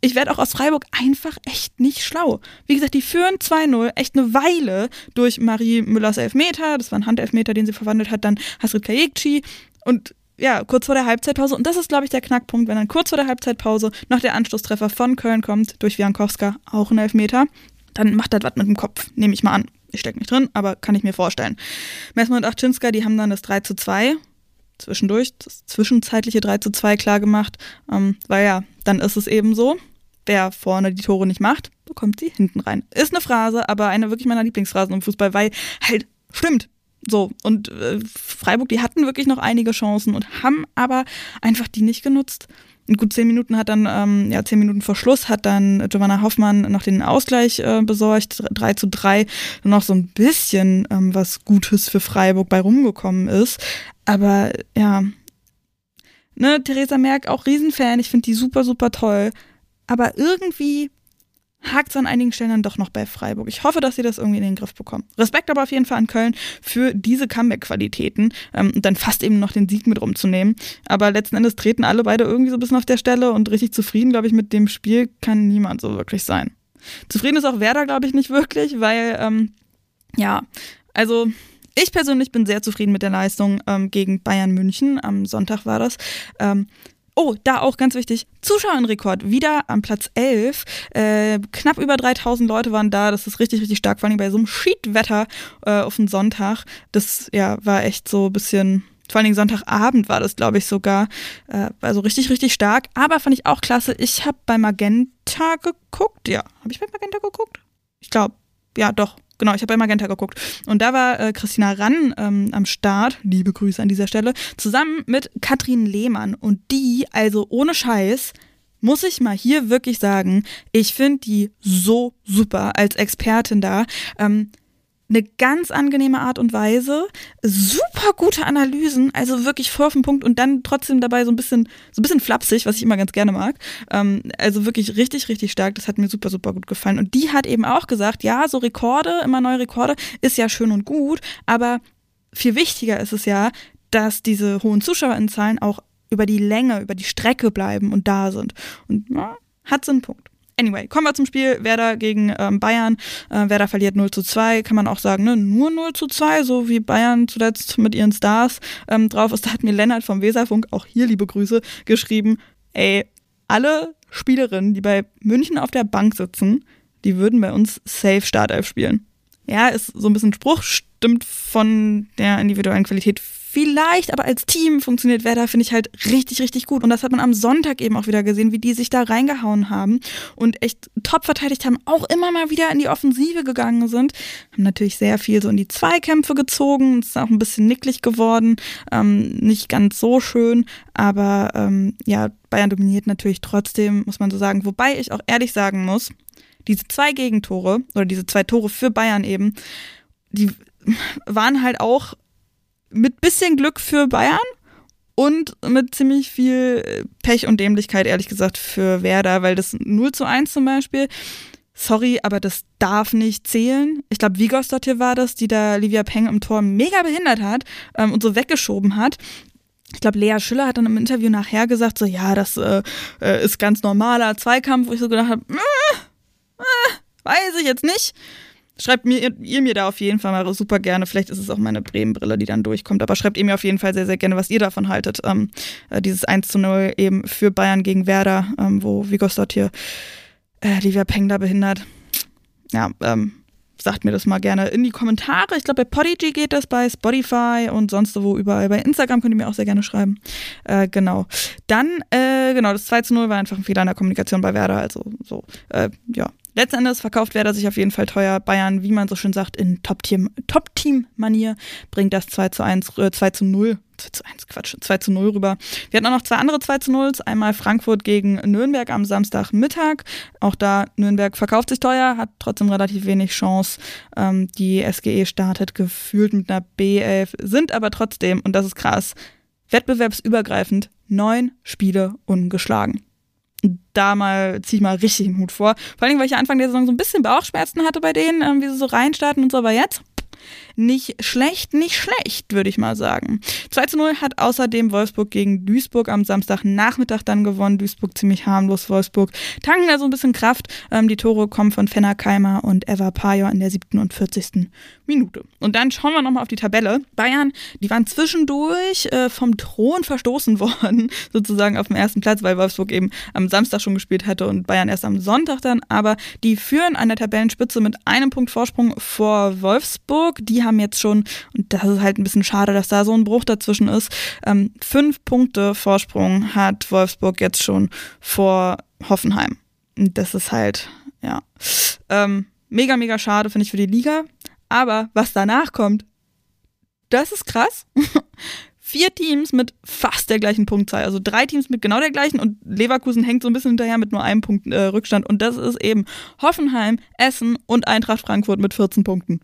[SPEAKER 3] ich werde auch aus Freiburg einfach echt nicht schlau. Wie gesagt, die führen 2-0, echt eine Weile durch Marie Müllers Elfmeter. Das war ein Handelfmeter, den sie verwandelt hat, dann Hasrit Kajekci. Und ja, kurz vor der Halbzeitpause. Und das ist, glaube ich, der Knackpunkt, wenn dann kurz vor der Halbzeitpause noch der Anschlusstreffer von Köln kommt, durch Wiankowska, auch ein Elfmeter, dann macht das was mit dem Kopf, nehme ich mal an. Ich stecke nicht drin, aber kann ich mir vorstellen. Messmer und Achczynska, die haben dann das 3 zu 2 zwischendurch, das zwischenzeitliche 3 zu 2 klar gemacht, ähm, weil ja, dann ist es eben so, wer vorne die Tore nicht macht, bekommt sie hinten rein. Ist eine Phrase, aber eine wirklich meiner Lieblingsphrasen im Fußball, weil halt stimmt. So, und äh, Freiburg, die hatten wirklich noch einige Chancen und haben aber einfach die nicht genutzt. Und gut zehn Minuten hat dann, ähm, ja, zehn Minuten vor Schluss hat dann Giovanna Hoffmann noch den Ausgleich äh, besorgt, 3 zu 3, noch so ein bisschen ähm, was Gutes für Freiburg bei rumgekommen ist. Aber ja, ne, Theresa Merck, auch Riesenfan, ich finde die super, super toll. Aber irgendwie hakt es an einigen Stellen dann doch noch bei Freiburg. Ich hoffe, dass sie das irgendwie in den Griff bekommen. Respekt aber auf jeden Fall an Köln für diese Comeback-Qualitäten ähm, und dann fast eben noch den Sieg mit rumzunehmen. Aber letzten Endes treten alle beide irgendwie so ein bisschen auf der Stelle und richtig zufrieden, glaube ich, mit dem Spiel kann niemand so wirklich sein. Zufrieden ist auch Werder, glaube ich, nicht wirklich, weil, ähm, ja, also ich persönlich bin sehr zufrieden mit der Leistung ähm, gegen Bayern München. Am Sonntag war das. Ähm, Oh, da auch ganz wichtig, Zuschauerrekord, wieder am Platz 11. Äh, knapp über 3000 Leute waren da, das ist richtig, richtig stark, vor allem bei so einem Schiedwetter äh, auf den Sonntag. Das ja, war echt so ein bisschen, vor allen Dingen Sonntagabend war das, glaube ich, sogar. Äh, also richtig, richtig stark. Aber fand ich auch klasse, ich habe bei Magenta geguckt. Ja, habe ich bei Magenta geguckt? Ich glaube, ja, doch. Genau, ich habe bei Magenta geguckt. Und da war äh, Christina Rann ähm, am Start, liebe Grüße an dieser Stelle, zusammen mit Katrin Lehmann. Und die, also ohne Scheiß, muss ich mal hier wirklich sagen, ich finde die so super als Expertin da. Ähm, eine ganz angenehme Art und Weise, super gute Analysen, also wirklich vor auf den Punkt und dann trotzdem dabei so ein bisschen, so ein bisschen flapsig, was ich immer ganz gerne mag. Ähm, also wirklich richtig, richtig stark. Das hat mir super, super gut gefallen. Und die hat eben auch gesagt, ja, so Rekorde, immer neue Rekorde, ist ja schön und gut, aber viel wichtiger ist es ja, dass diese hohen Zuschauerinnenzahlen auch über die Länge, über die Strecke bleiben und da sind. Und ja, hat so einen Punkt. Anyway, kommen wir zum Spiel Werder gegen ähm, Bayern. Äh, Werder verliert 0 zu 2, kann man auch sagen, ne? nur 0 zu 2, so wie Bayern zuletzt mit ihren Stars ähm, drauf ist. Da hat mir Lennart vom Weserfunk, auch hier liebe Grüße, geschrieben, ey, alle Spielerinnen, die bei München auf der Bank sitzen, die würden bei uns safe Startelf spielen. Ja, ist so ein bisschen Spruch, stimmt von der individuellen Qualität vielleicht, aber als Team funktioniert Werder, finde ich halt richtig, richtig gut. Und das hat man am Sonntag eben auch wieder gesehen, wie die sich da reingehauen haben und echt top verteidigt haben, auch immer mal wieder in die Offensive gegangen sind. Haben natürlich sehr viel so in die Zweikämpfe gezogen, ist auch ein bisschen nicklig geworden, ähm, nicht ganz so schön, aber ähm, ja, Bayern dominiert natürlich trotzdem, muss man so sagen. Wobei ich auch ehrlich sagen muss, diese zwei Gegentore oder diese zwei Tore für Bayern eben, die waren halt auch mit bisschen Glück für Bayern und mit ziemlich viel Pech und Dämlichkeit, ehrlich gesagt, für Werder, weil das 0 zu 1 zum Beispiel, sorry, aber das darf nicht zählen. Ich glaube, Vigos dort hier war das, die da Livia Peng im Tor mega behindert hat ähm, und so weggeschoben hat. Ich glaube, Lea Schüller hat dann im Interview nachher gesagt, so ja, das äh, äh ist ganz normaler Zweikampf, wo ich so gedacht habe, äh, äh, weiß ich jetzt nicht. Schreibt mir, ihr mir da auf jeden Fall mal super gerne. Vielleicht ist es auch meine Bremenbrille, die dann durchkommt. Aber schreibt ihr mir auf jeden Fall sehr, sehr gerne, was ihr davon haltet. Ähm, äh, dieses 1 zu 0 eben für Bayern gegen Werder, ähm, wo Vigos dort hier äh, Livia Peng da behindert. Ja, ähm, sagt mir das mal gerne in die Kommentare. Ich glaube, bei Podigy geht das, bei Spotify und sonst wo überall. Bei Instagram könnt ihr mir auch sehr gerne schreiben. Äh, genau. Dann, äh, genau, das 2 zu 0 war einfach ein Fehler in der Kommunikation bei Werder. Also so, äh, ja, Letzten Endes verkauft Werder sich auf jeden Fall teuer. Bayern, wie man so schön sagt, in Top-Team-Manier bringt das 2 zu 1, äh, 2 zu 0 2 zu 1, Quatsch, 2 zu 0 rüber. Wir hatten auch noch zwei andere 2 zu 0. Einmal Frankfurt gegen Nürnberg am Samstagmittag. Auch da Nürnberg verkauft sich teuer, hat trotzdem relativ wenig Chance. Ähm, die SGE startet gefühlt mit einer B11, sind aber trotzdem, und das ist krass, wettbewerbsübergreifend neun Spiele ungeschlagen da mal ziehe ich mal richtig den Hut vor. Vor allem, weil ich Anfang der Saison so ein bisschen Bauchschmerzen hatte bei denen, ähm, wie sie so reinstarten und so, aber jetzt nicht schlecht, nicht schlecht, würde ich mal sagen. 2 zu 0 hat außerdem Wolfsburg gegen Duisburg am Samstagnachmittag dann gewonnen. Duisburg ziemlich harmlos, Wolfsburg tanken da so ein bisschen Kraft. Ähm, die Tore kommen von Fenner Keimer und Eva Pajor in der 47. Minute. Und dann schauen wir nochmal auf die Tabelle. Bayern, die waren zwischendurch äh, vom Thron verstoßen *laughs* worden, sozusagen auf dem ersten Platz, weil Wolfsburg eben am Samstag schon gespielt hatte und Bayern erst am Sonntag dann. Aber die führen an der Tabellenspitze mit einem Punkt Vorsprung vor Wolfsburg. Die haben jetzt schon, und das ist halt ein bisschen schade, dass da so ein Bruch dazwischen ist, ähm, fünf Punkte Vorsprung hat Wolfsburg jetzt schon vor Hoffenheim. Und das ist halt, ja, ähm, mega, mega schade, finde ich, für die Liga. Aber was danach kommt, das ist krass. *laughs* Vier Teams mit fast der gleichen Punktzahl. Also drei Teams mit genau der gleichen und Leverkusen hängt so ein bisschen hinterher mit nur einem Punkt äh, Rückstand. Und das ist eben Hoffenheim, Essen und Eintracht Frankfurt mit 14 Punkten.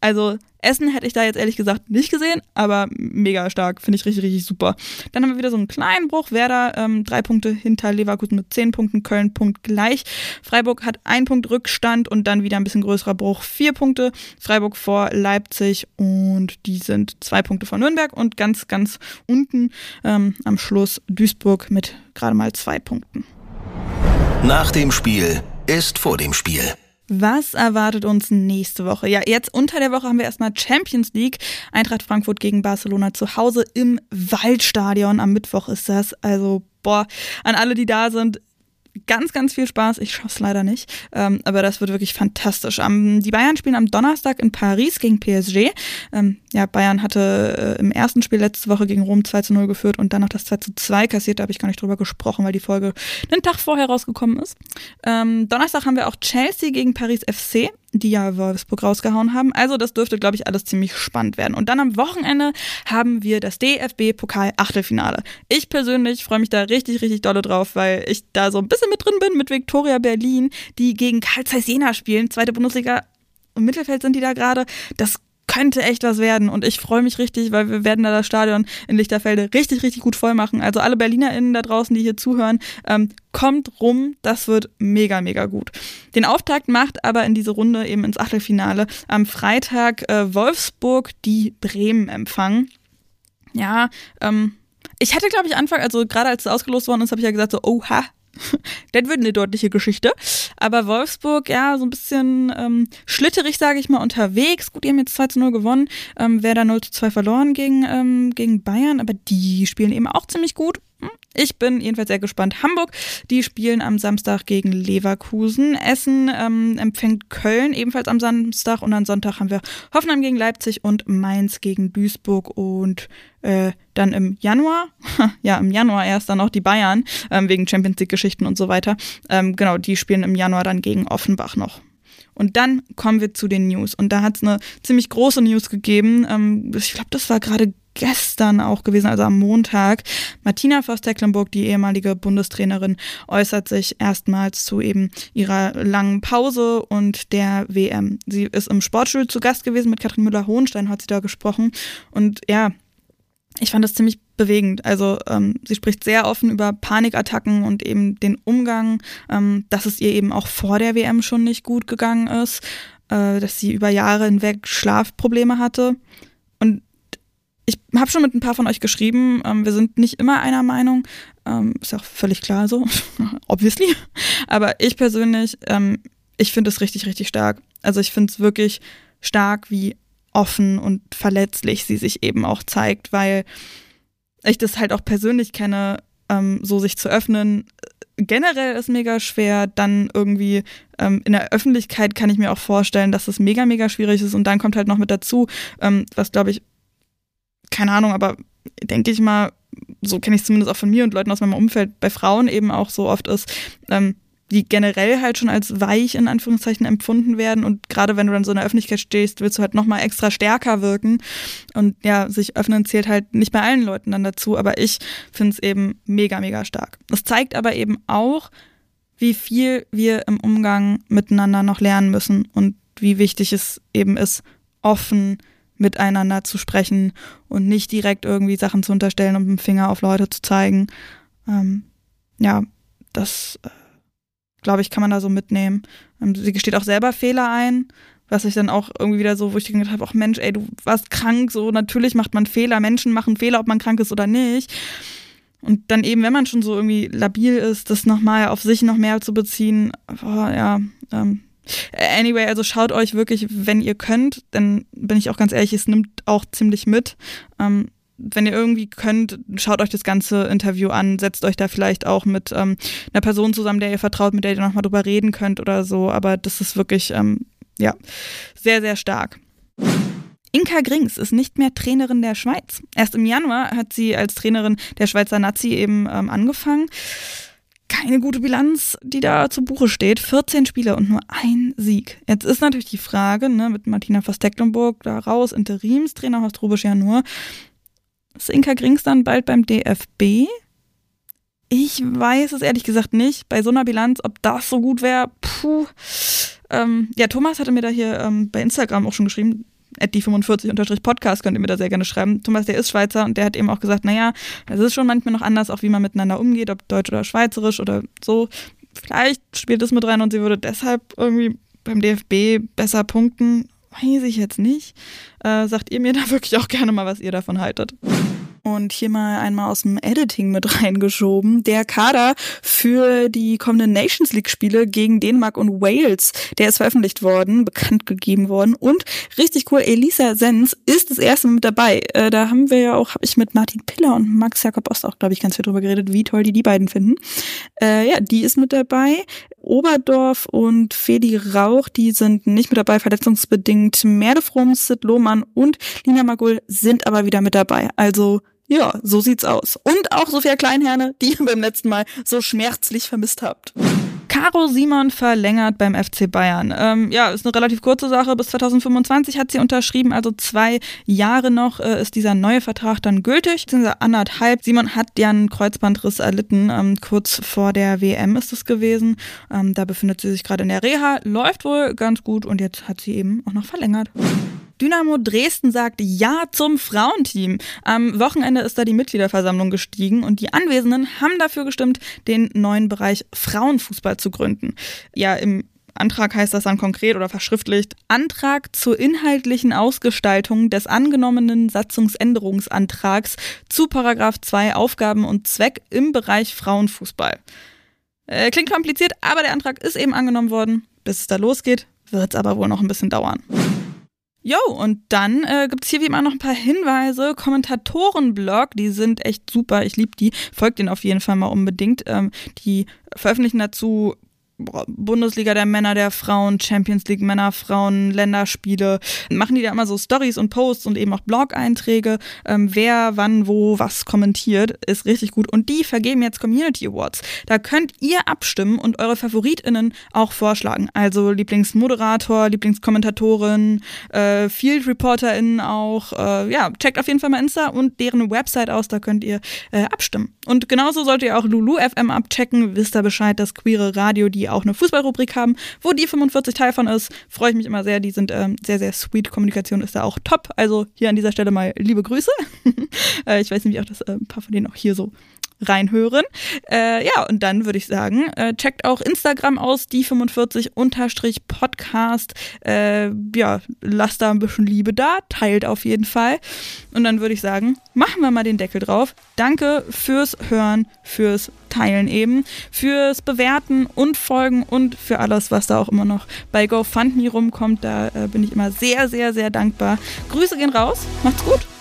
[SPEAKER 3] Also Essen hätte ich da jetzt ehrlich gesagt nicht gesehen, aber mega stark, finde ich richtig, richtig super. Dann haben wir wieder so einen kleinen Bruch. Werder ähm, drei Punkte hinter Leverkusen mit zehn Punkten, Köln Punkt gleich. Freiburg hat ein Punkt Rückstand und dann wieder ein bisschen größerer Bruch, vier Punkte. Freiburg vor Leipzig und die sind zwei Punkte vor Nürnberg und ganz, ganz unten ähm, am Schluss Duisburg mit gerade mal zwei Punkten.
[SPEAKER 2] Nach dem Spiel ist vor dem Spiel.
[SPEAKER 3] Was erwartet uns nächste Woche? Ja, jetzt unter der Woche haben wir erstmal Champions League. Eintracht Frankfurt gegen Barcelona zu Hause im Waldstadion. Am Mittwoch ist das. Also, boah, an alle, die da sind, ganz, ganz viel Spaß. Ich schaff's leider nicht, ähm, aber das wird wirklich fantastisch. Am, die Bayern spielen am Donnerstag in Paris gegen PSG. Ähm, ja, Bayern hatte äh, im ersten Spiel letzte Woche gegen Rom 2 zu 0 geführt und dann noch das 2 zu 2 kassiert. Da habe ich gar nicht drüber gesprochen, weil die Folge einen Tag vorher rausgekommen ist. Ähm, Donnerstag haben wir auch Chelsea gegen Paris FC die ja Wolfsburg rausgehauen haben. Also das dürfte, glaube ich, alles ziemlich spannend werden. Und dann am Wochenende haben wir das DFB-Pokal-Achtelfinale. Ich persönlich freue mich da richtig, richtig dolle drauf, weil ich da so ein bisschen mit drin bin mit Viktoria Berlin, die gegen Karl Zeiss Jena spielen, zweite Bundesliga. Im Mittelfeld sind die da gerade. Das könnte echt was werden und ich freue mich richtig, weil wir werden da das Stadion in Lichterfelde richtig, richtig gut voll machen. Also alle BerlinerInnen da draußen, die hier zuhören, ähm, kommt rum, das wird mega, mega gut. Den Auftakt macht aber in diese Runde eben ins Achtelfinale am Freitag äh, Wolfsburg, die Bremen empfangen. Ja, ähm, ich hatte, glaube ich, Anfang, also gerade als es ausgelost worden ist, habe ich ja gesagt, so, oha, *laughs* das wird eine deutliche Geschichte. Aber Wolfsburg, ja, so ein bisschen ähm, schlitterig, sage ich mal, unterwegs. Gut, die haben jetzt 2 zu 0 gewonnen. Ähm, Werder 0 zu 2 verloren gegen, ähm, gegen Bayern, aber die spielen eben auch ziemlich gut. Ich bin jedenfalls sehr gespannt. Hamburg, die spielen am Samstag gegen Leverkusen. Essen ähm, empfängt Köln ebenfalls am Samstag und am Sonntag haben wir Hoffenheim gegen Leipzig und Mainz gegen Duisburg und äh, dann im Januar, *laughs* ja, im Januar erst dann auch die Bayern, ähm, wegen Champions League-Geschichten und so weiter. Ähm, genau, die spielen im Januar dann gegen Offenbach noch. Und dann kommen wir zu den News. Und da hat es eine ziemlich große News gegeben. Ähm, ich glaube, das war gerade gestern auch gewesen, also am Montag. Martina Voss-Tecklenburg, die ehemalige Bundestrainerin, äußert sich erstmals zu eben ihrer langen Pause und der WM. Sie ist im Sportstudio zu Gast gewesen mit Katrin Müller-Hohenstein, hat sie da gesprochen. Und ja, ich fand das ziemlich bewegend. Also ähm, sie spricht sehr offen über Panikattacken und eben den Umgang, ähm, dass es ihr eben auch vor der WM schon nicht gut gegangen ist, äh, dass sie über Jahre hinweg Schlafprobleme hatte. Ich habe schon mit ein paar von euch geschrieben, ähm, wir sind nicht immer einer Meinung, ähm, ist auch völlig klar so, *laughs* obviously. Aber ich persönlich, ähm, ich finde es richtig, richtig stark. Also ich finde es wirklich stark, wie offen und verletzlich sie sich eben auch zeigt, weil ich das halt auch persönlich kenne, ähm, so sich zu öffnen. Generell ist mega schwer, dann irgendwie ähm, in der Öffentlichkeit kann ich mir auch vorstellen, dass es mega, mega schwierig ist und dann kommt halt noch mit dazu, ähm, was glaube ich keine Ahnung, aber denke ich mal, so kenne ich es zumindest auch von mir und Leuten aus meinem Umfeld, bei Frauen eben auch so oft ist, ähm, die generell halt schon als weich in Anführungszeichen empfunden werden. Und gerade wenn du dann so in der Öffentlichkeit stehst, willst du halt nochmal extra stärker wirken. Und ja, sich öffnen zählt halt nicht bei allen Leuten dann dazu, aber ich finde es eben mega, mega stark. Das zeigt aber eben auch, wie viel wir im Umgang miteinander noch lernen müssen und wie wichtig es eben ist, offen miteinander zu sprechen und nicht direkt irgendwie Sachen zu unterstellen und mit dem Finger auf Leute zu zeigen. Ähm, ja, das, äh, glaube ich, kann man da so mitnehmen. Ähm, sie gesteht auch selber Fehler ein Was ich dann auch irgendwie wieder so, wo ich gedacht habe, ach Mensch, ey, du warst krank, so natürlich macht man Fehler, Menschen machen Fehler, ob man krank ist oder nicht. Und dann eben, wenn man schon so irgendwie labil ist, das nochmal auf sich noch mehr zu beziehen, boah, ja, ähm, Anyway, also schaut euch wirklich, wenn ihr könnt, dann bin ich auch ganz ehrlich, es nimmt auch ziemlich mit. Ähm, wenn ihr irgendwie könnt, schaut euch das ganze Interview an, setzt euch da vielleicht auch mit ähm, einer Person zusammen, der ihr vertraut, mit der ihr nochmal drüber reden könnt oder so. Aber das ist wirklich, ähm, ja, sehr, sehr stark. Inka Grings ist nicht mehr Trainerin der Schweiz. Erst im Januar hat sie als Trainerin der Schweizer Nazi eben ähm, angefangen. Keine gute Bilanz, die da zu Buche steht. 14 Spiele und nur ein Sieg. Jetzt ist natürlich die Frage, ne, mit Martina Verstecklenburg da raus, Interimstrainer Horst Rubisch ja nur, ist Inka Grings dann bald beim DFB? Ich weiß es ehrlich gesagt nicht. Bei so einer Bilanz, ob das so gut wäre, puh. Ähm, ja, Thomas hatte mir da hier ähm, bei Instagram auch schon geschrieben, die 45 podcast könnt ihr mir da sehr gerne schreiben. Thomas, der ist Schweizer und der hat eben auch gesagt, naja, es ist schon manchmal noch anders, auch wie man miteinander umgeht, ob deutsch oder schweizerisch oder so. Vielleicht spielt es mit rein und sie würde deshalb irgendwie beim DFB besser punkten. Weiß ich jetzt nicht. Äh, sagt ihr mir da *laughs* wirklich auch gerne mal, was ihr davon haltet. Und hier mal einmal aus dem Editing mit *laughs* reingeschoben. Der Kader für die kommenden Nations League Spiele gegen Dänemark und Wales, der ist veröffentlicht worden, bekannt gegeben worden. Und richtig cool, Elisa Sens ist das erste mit dabei. Äh, da haben wir ja auch, habe ich mit Martin Piller und Max Jakob Ost auch, glaube ich, ganz viel drüber geredet, wie toll die die beiden finden. Äh, ja, die ist mit dabei. Oberdorf und Feli Rauch, die sind nicht mit dabei, verletzungsbedingt. Merdefrum, Sid Lohmann und Lina Magul sind aber wieder mit dabei. Also ja, so sieht's aus. Und auch Sophia Kleinherne, die ihr beim letzten Mal so schmerzlich vermisst habt. Caro Simon verlängert beim FC Bayern. Ähm, ja, ist eine relativ kurze Sache. Bis 2025 hat sie unterschrieben, also zwei Jahre noch äh, ist dieser neue Vertrag dann gültig. Beziehungsweise anderthalb. Simon hat ja einen Kreuzbandriss erlitten. Ähm, kurz vor der WM ist es gewesen. Ähm, da befindet sie sich gerade in der Reha. Läuft wohl ganz gut und jetzt hat sie eben auch noch verlängert. Dynamo Dresden sagt Ja zum Frauenteam. Am Wochenende ist da die Mitgliederversammlung gestiegen und die Anwesenden haben dafür gestimmt, den neuen Bereich Frauenfußball zu gründen. Ja, im Antrag heißt das dann konkret oder verschriftlicht. Antrag zur inhaltlichen Ausgestaltung des angenommenen Satzungsänderungsantrags zu Paragraph 2 Aufgaben und Zweck im Bereich Frauenfußball. Äh, klingt kompliziert, aber der Antrag ist eben angenommen worden. Bis es da losgeht, wird es aber wohl noch ein bisschen dauern. Jo, und dann äh, gibt es hier wie immer noch ein paar Hinweise. Kommentatorenblog, die sind echt super. Ich liebe die. Folgt ihnen auf jeden Fall mal unbedingt. Ähm, die veröffentlichen dazu Bundesliga der Männer, der Frauen, Champions League Männer, Frauen, Länderspiele, machen die da immer so Stories und Posts und eben auch Blog-Einträge, ähm, wer, wann, wo, was kommentiert, ist richtig gut. Und die vergeben jetzt Community Awards. Da könnt ihr abstimmen und eure FavoritInnen auch vorschlagen. Also Lieblingsmoderator, Lieblingskommentatorin, äh, Field ReporterInnen auch. Äh, ja, checkt auf jeden Fall mal Insta und deren Website aus, da könnt ihr äh, abstimmen. Und genauso solltet ihr auch Lulu FM abchecken, wisst ihr Bescheid, das queere Radio, die auch eine Fußballrubrik haben, wo die 45 Teil von ist. Freue ich mich immer sehr. Die sind ähm, sehr, sehr sweet. Kommunikation ist da auch top. Also hier an dieser Stelle mal liebe Grüße. *laughs* äh, ich weiß nämlich auch, dass äh, ein paar von denen auch hier so reinhören. Äh, ja, und dann würde ich sagen, äh, checkt auch Instagram aus, die 45 Podcast. Äh, ja, lasst da ein bisschen Liebe da, teilt auf jeden Fall. Und dann würde ich sagen, machen wir mal den Deckel drauf. Danke fürs Hören, fürs Teilen eben, fürs Bewerten und Folgen und für alles, was da auch immer noch bei GoFundMe rumkommt. Da äh, bin ich immer sehr, sehr, sehr dankbar. Grüße gehen raus. Macht's gut.